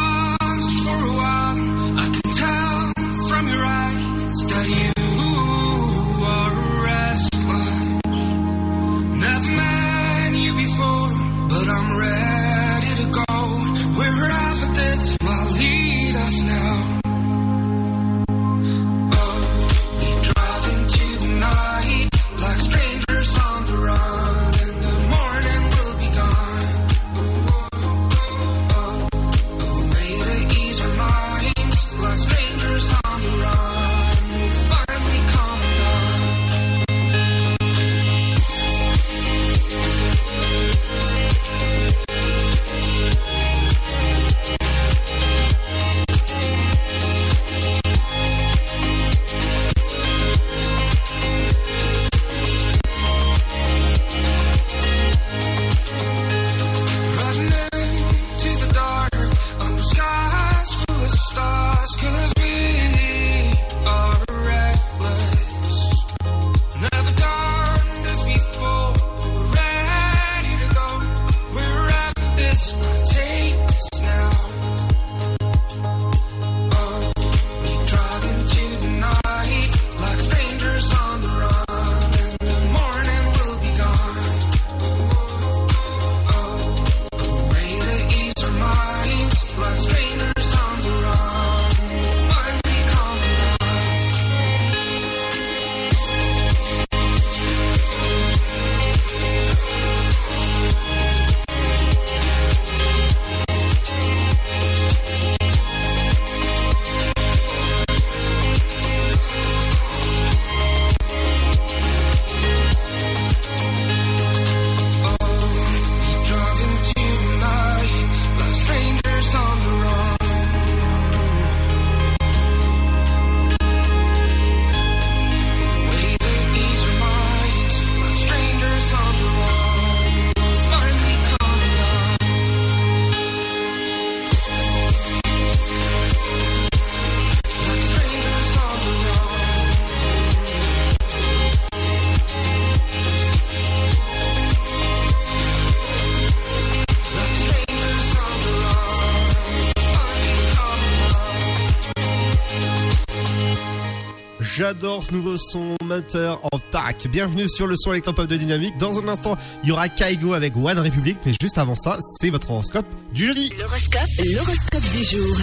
S1: J'adore ce nouveau son Matter of Tac. Bienvenue sur le son électropop de Dynamique. Dans un instant, il y aura Kaigo avec One Republic, mais juste avant ça, c'est votre horoscope du jeudi.
S20: L'horoscope, l'horoscope du jour.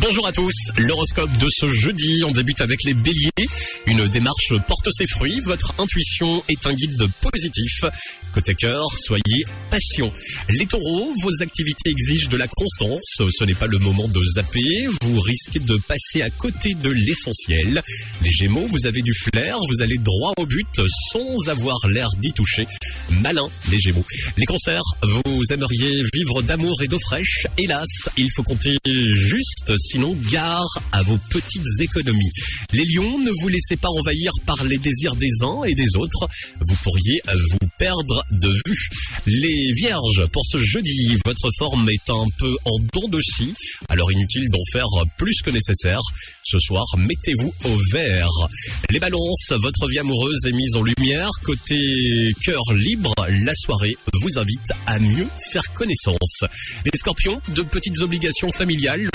S21: Bonjour à tous, l'horoscope de ce jeudi, on débute avec les béliers. Une démarche porte ses fruits, votre intuition est un guide positif. Côté cœur, soyez Les taureaux, vos activités exigent de la constance, ce n'est pas le moment de zapper, vous risquez de passer à côté de l'essentiel. Les gémeaux, vous avez du flair, vous allez droit au but sans avoir l'air d'y toucher. Malin, les gémeaux. Les cancers, vous aimeriez vivre d'amour et d'eau fraîche, hélas, il faut compter juste, sinon gare à vos petites économies. Les lions, ne vous laissez pas envahir par les désirs des uns et des autres, vous pourriez vous perdre de vue. Vierges, pour ce jeudi, votre forme est un peu en dents de scie, alors inutile d'en faire plus que nécessaire. Ce soir, mettez-vous au vert. Les balances, votre vie amoureuse est mise en lumière. Côté cœur libre, la soirée vous invite à mieux faire connaissance. Les scorpions, de petites obligations familiales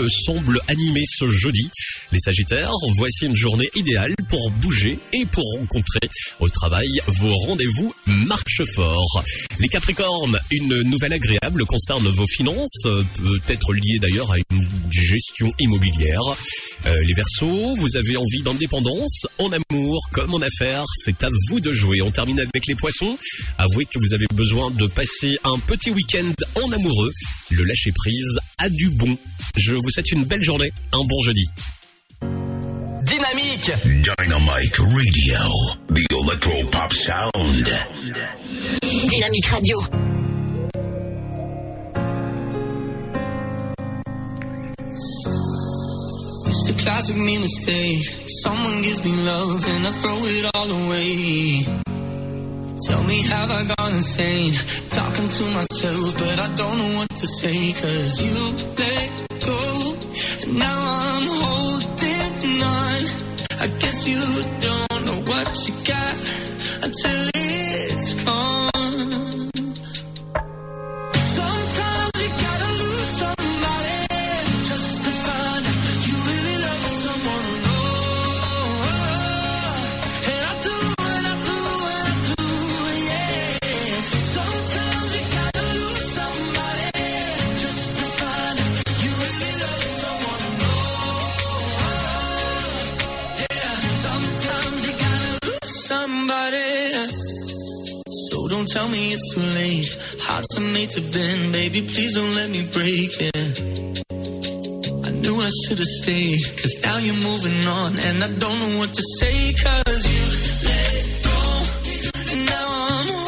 S21: double animé ce jeudi. Les Sagittaires, voici une journée idéale pour bouger et pour rencontrer au travail vos rendez-vous marche fort. Les Capricornes, une nouvelle agréable concerne vos finances, peut-être liée d'ailleurs à une gestion immobilière. Euh, Vous avez envie d'indépendance en amour comme en affaires, c'est à vous de jouer. On termine avec les Poissons. Avouez que vous avez besoin de passer un petit week-end en amoureux. Le lâcher prise a du bon. Je vous souhaite une belle journée, un bon jeudi.
S4: Dynamique
S5: Dynamite Radio. The Electro Pop Sound.
S20: Dynamique Radio.
S22: It's a classic me mistake. Someone gives me love and I throw it all away. Tell me, have I gone insane? Talking to myself, but I don't know what to say. Cause you let go, and now I'm holding on. I guess you don't know what you got until tell me it's too late. Hearts are made to bend, baby. Please don't let me break it. I knew I should have stayed, cause now you're moving on, and I don't know what to say, cause you let go, and now
S17: I'm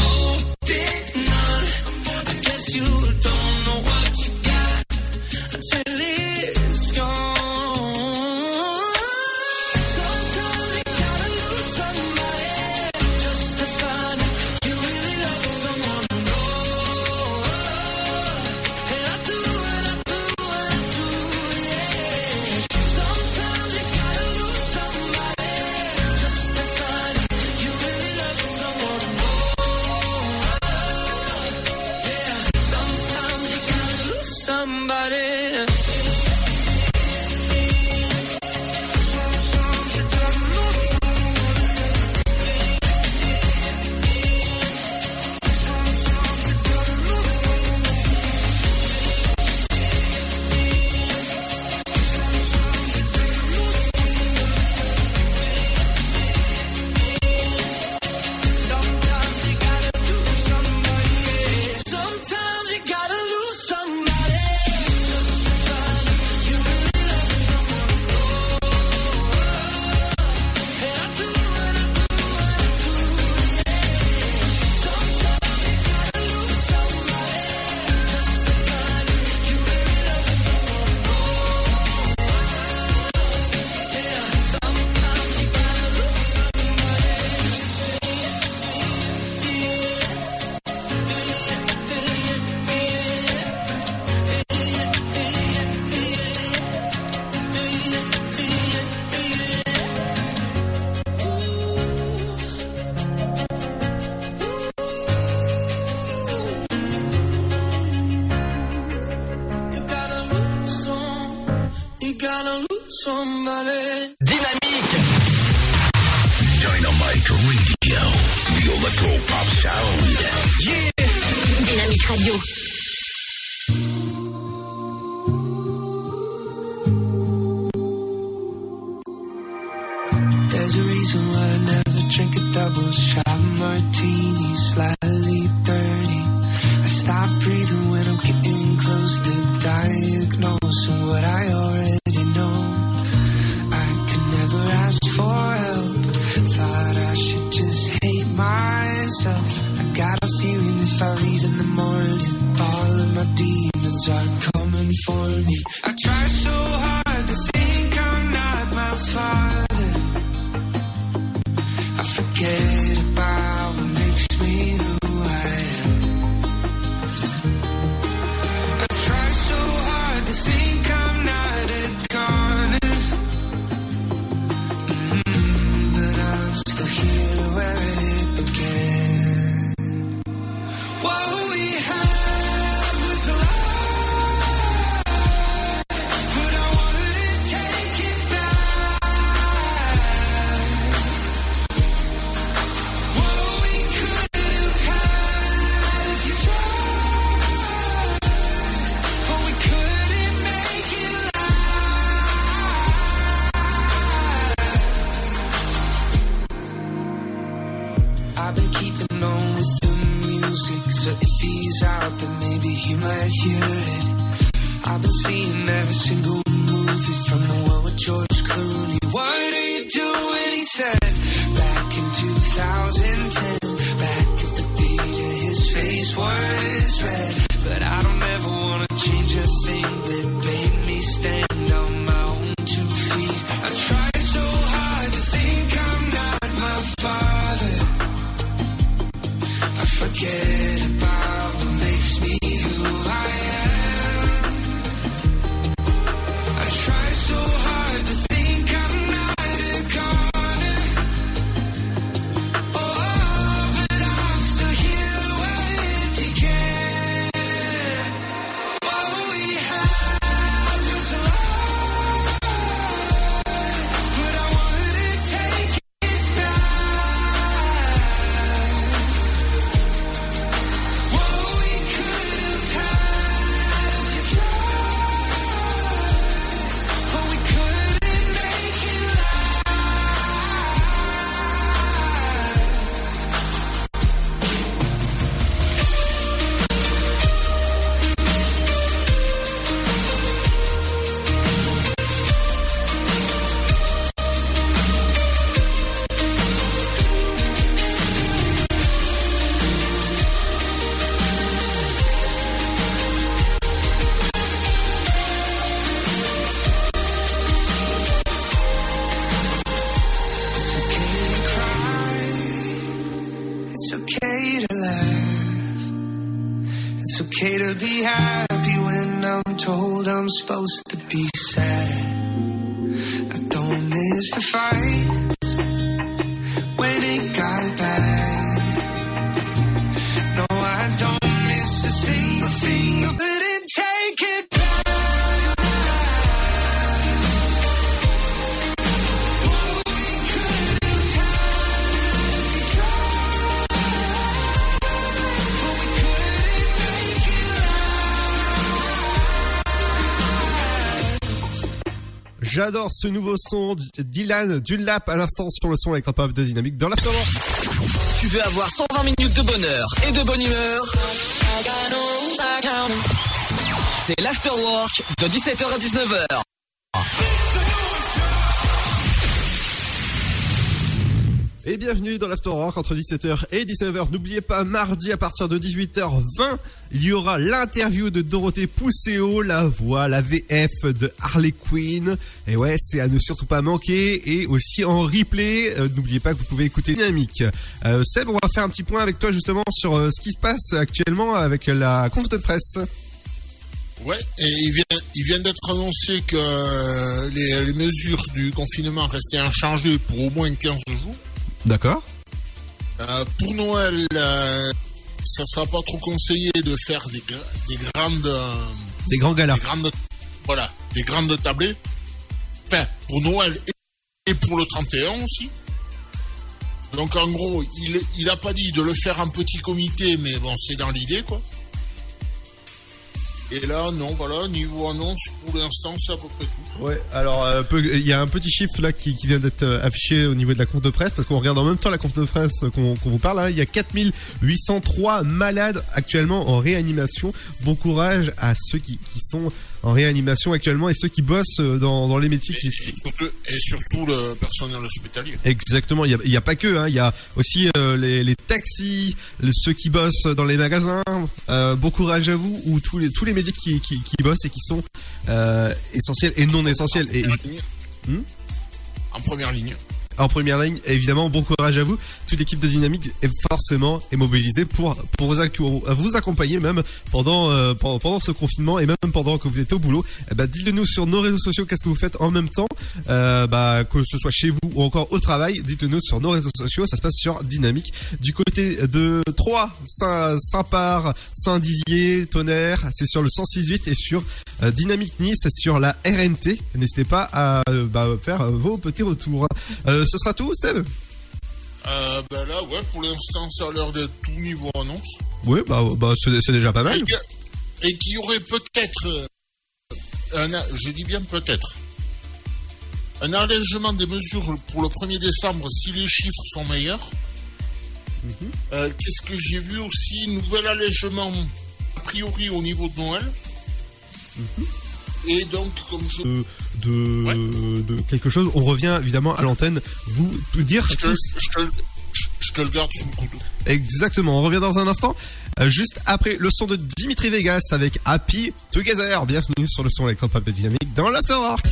S1: J'adore ce nouveau son Dylan Dunlap à l'instant sur le son avec pop de dynamique dans l'afterwork.
S4: Tu veux avoir 120 minutes de bonheur et de bonne humeur? C'est l'afterwork de 17h à 19h.
S1: Et bienvenue dans l'Afterwork entre 17h et 19h. N'oubliez pas, mardi à partir de 18h20, il y aura l'interview de Dorothée Pousseau, la voix, la VF de Harley Quinn. Et ouais, c'est à ne surtout pas manquer. Et aussi en replay, euh, n'oubliez pas que vous pouvez écouter Dynamique. Euh, Seb, on va faire un petit point avec toi justement sur euh, ce qui se passe actuellement avec la conf de presse.
S8: Ouais, et il vient, d'être annoncé que les, les mesures du confinement restaient inchangées pour au moins 15 jours.
S1: D'accord
S8: Euh, pour Noël, euh, ça sera pas trop conseillé de faire des, gra- des grandes. euh,
S1: Des grands galas.
S8: des grandes, voilà, des grandes tablées. Enfin, pour Noël et, et pour le 31 aussi. Donc en gros, il, il a pas dit de le faire en petit comité, mais bon, c'est dans l'idée quoi. Et là, non, voilà, niveau annonce, pour l'instant, c'est à peu près tout.
S1: Ouais, alors euh, peu- il y a un petit chiffre là qui, vient d'être euh, affiché au niveau de la conf de presse parce qu'on regarde en même temps la conf de presse euh, qu'on vous parle. hein. Il y a 4803 malades actuellement en réanimation. Bon courage à ceux qui sont en réanimation actuellement et ceux qui bossent euh, dans, dans les métiers qui
S8: Et surtout, et surtout le personnel hospitalier.
S1: Exactement, il n'y a, pas que, hein, il y a aussi euh, les, les taxis, les- ceux qui bossent dans les magasins. Euh, bon courage à vous, ou tous les, tous les métiers qui, qui, qui bossent et qui sont euh, essentiels et non essentiels. Et, Hmm
S8: En première ligne.
S1: En première ligne, évidemment, bon courage à vous. Toute l'équipe de Dynamique est forcément mobilisée pour pour vous, vous accompagner même pendant, euh, pendant ce confinement et même pendant que vous êtes au boulot. Eh ben, dites-le nous sur nos réseaux sociaux. Qu'est-ce que vous faites en même temps, euh, bah, que ce soit chez vous ou encore au travail. Dites-le nous sur nos réseaux sociaux. Ça se passe sur Dynamique. Du côté de Troyes, Saint, Saint-Par, Saint-Dizier, Tonnerre, c'est sur le 106.8 et sur euh, Dynamique Nice sur la RNT. N'hésitez pas à euh, bah, faire vos petits retours. Euh, ce sera tout, Seb
S8: euh, bah là, ouais, pour l'instant, ça a l'air d'être tout niveau annonce.
S1: Oui, bah, bah c'est déjà pas mal.
S8: Et, qu'il y aurait peut-être, euh, je dis bien peut-être, un allègement des mesures pour le 1er décembre si les chiffres sont meilleurs. Mhm. Euh, qu'est-ce que j'ai vu aussi? Nouvel allègement, a priori, au niveau de Noël. Mhm. Et donc, comme je...
S1: De, quelque chose, on revient évidemment à l'antenne, vous dire...
S8: Je je, le garde sous le.
S1: Exactement, on revient dans un instant euh, juste après le son de Dimitri Vegas avec Happy Together. Bienvenue sur le son électropop de Dynamique dans l'Afterwork.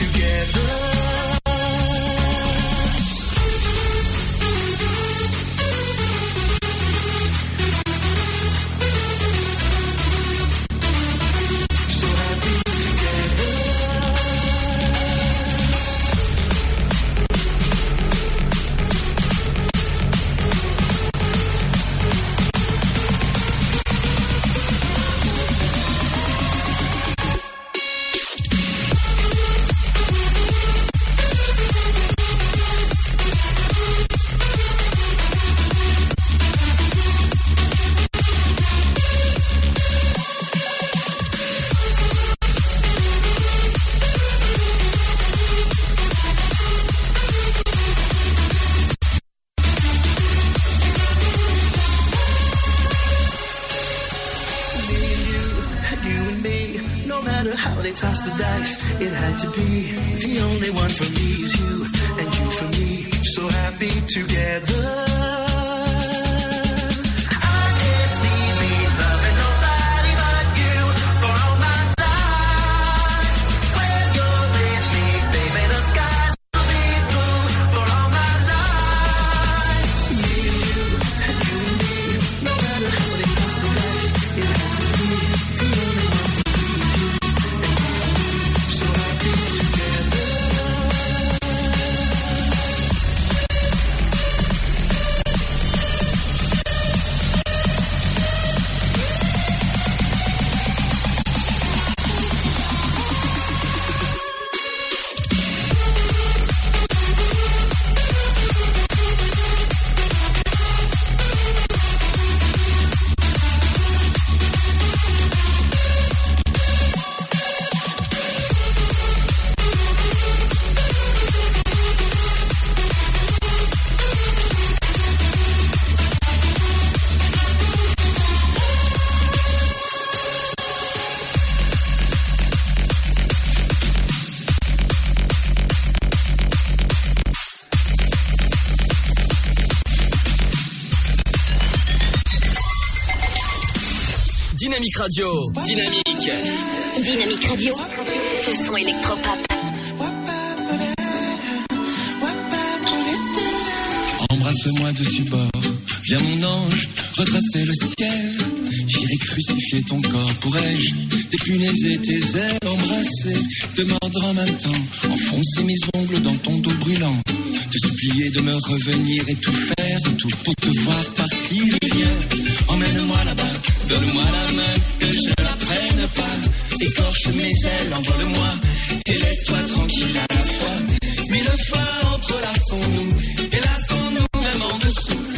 S17: together.
S4: Radio. Dynamique.
S10: Dynamique Radio. Le son électropop.
S22: Embrasse-moi de support. Viens mon ange, retracer le ciel. J'irai crucifier ton corps. Pourrais-je tes tes ailes? Embrasser, te mordre en même temps, enfoncer mes ongles dans ton dos brûlant, te supplier de me revenir et tout faire, tout pour te voir partir. Viens, emmène-moi là-bas Donne-moi la main que je la prenne pas. Écorche mes ailes, envole-moi et laisse-toi tranquille à la fois. Mille fois entrelaçons-nous, et laçons-nous même en dessous.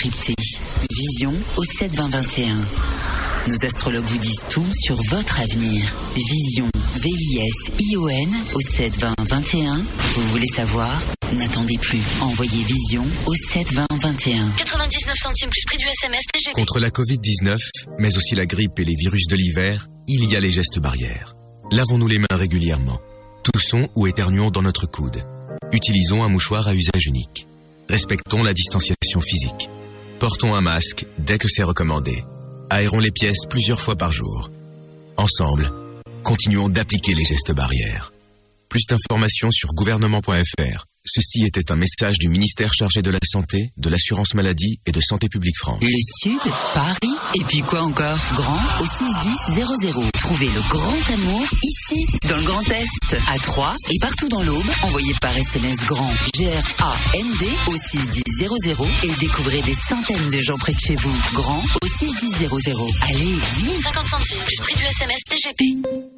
S9: Vision au 72021. Nos astrologues vous disent tout sur votre avenir. Vision, V-I-S-I-O-N au 72021. Vous voulez savoir? N'attendez plus. Envoyez Vision au 72021.
S10: 99 centimes plus prix du SMS
S11: Contre la Covid-19, mais aussi la grippe et les virus de l'hiver, il y a les gestes barrières. Lavons-nous les mains régulièrement. Toussons ou éternuons dans notre coude. Utilisons un mouchoir à usage unique. Respectons la distanciation physique. Portons un masque dès que c'est recommandé. Aérons les pièces plusieurs fois par jour. Ensemble, continuons d'appliquer les gestes barrières. Plus d'informations sur gouvernement.fr Ceci était un message du ministère chargé de la Santé, de l'Assurance Maladie et de Santé Publique France.
S9: Le Sud, Paris, et puis quoi encore? Grand au 61000. Trouvez le grand amour ici, dans le Grand Est, à Troyes et partout dans l'Aube. Envoyez par SMS grand G-R-A-N-D au 61000 et découvrez des centaines de gens près de chez vous. Grand au 61000. Allez, vite
S10: 50 centimes plus prix du SMS DGP.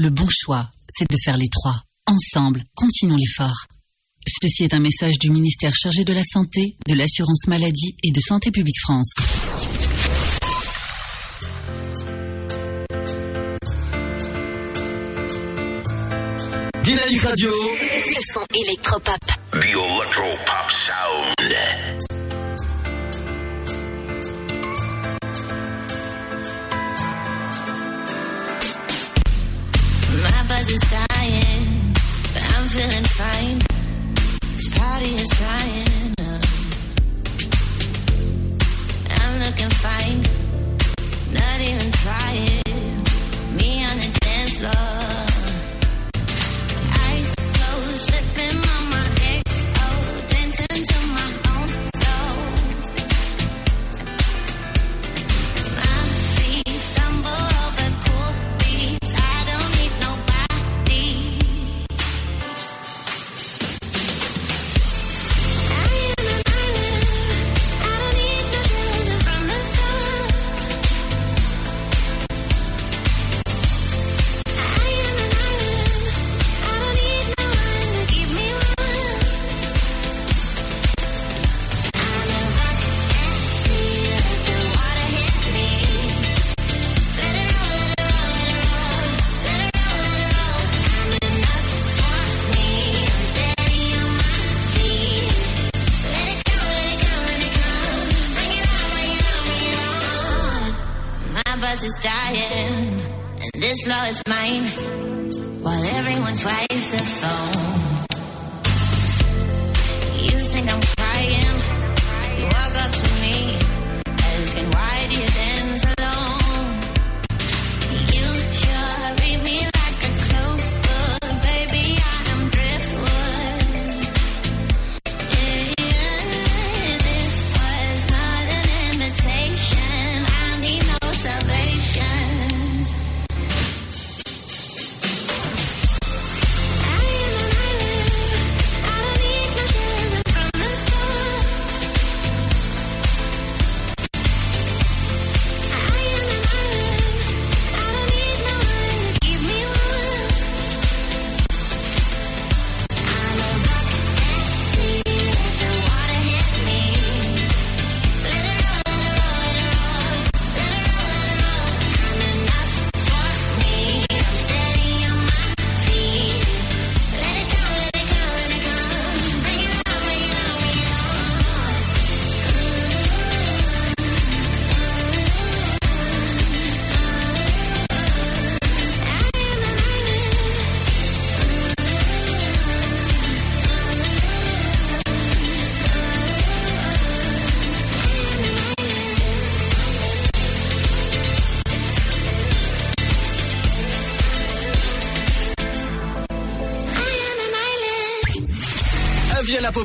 S15: Le bon choix, c'est de faire les trois. Ensemble, continuons l'effort. Ceci est un message du ministère chargé de la Santé, de l'Assurance Maladie et de Santé Publique France.
S4: Dynamique Radio.
S10: Le son électropop.
S5: The Sound.
S17: Is dying, but I'm feeling fine. This party is trying. I'm looking fine, not even trying. Me on the dance floor.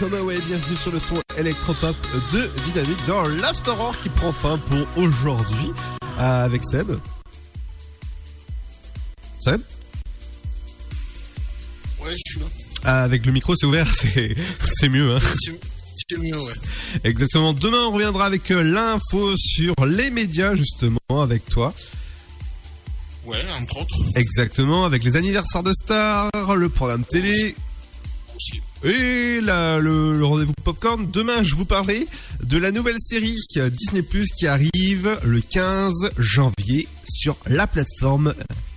S19: Bienvenue sur le son électropop de Dynamique dans l'After qui prend fin pour aujourd'hui euh, avec Seb. Seb
S8: Ouais, je suis là.
S19: Ah, Avec le micro c'est ouvert, c'est mieux hein.
S8: Mieux, ouais.
S19: Exactement. Demain on reviendra avec euh, l'info sur les médias justement avec toi.
S8: Ouais, entre autres.
S19: Exactement, avec les anniversaires de stars, le programme télé. Et la- le, rendez-vous popcorn. Demain, je vous parlerai de la nouvelle série a Disney Plus qui arrive le 15 janvier sur la plateforme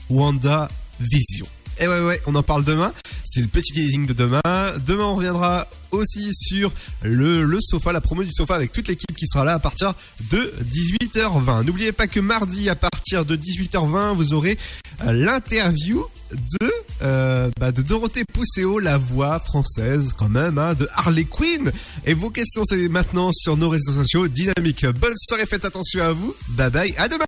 S19: Wanda Vision. Et ouais, ouais, on en parle demain. C'est le petit teasing de demain. Demain, on reviendra aussi sur le, le sofa, la promo du sofa avec toute l'équipe qui sera là à partir de 18h20. N'oubliez pas que mardi, à partir de 18h20, vous aurez euh, l'interview de, euh, bah, de Dorothée Pousseau, la voix française quand même, hein, de Harley Quinn. Et vos questions, c'est maintenant sur nos réseaux sociaux. Dynamique. Bonne soirée, faites attention à vous. Bye bye, à demain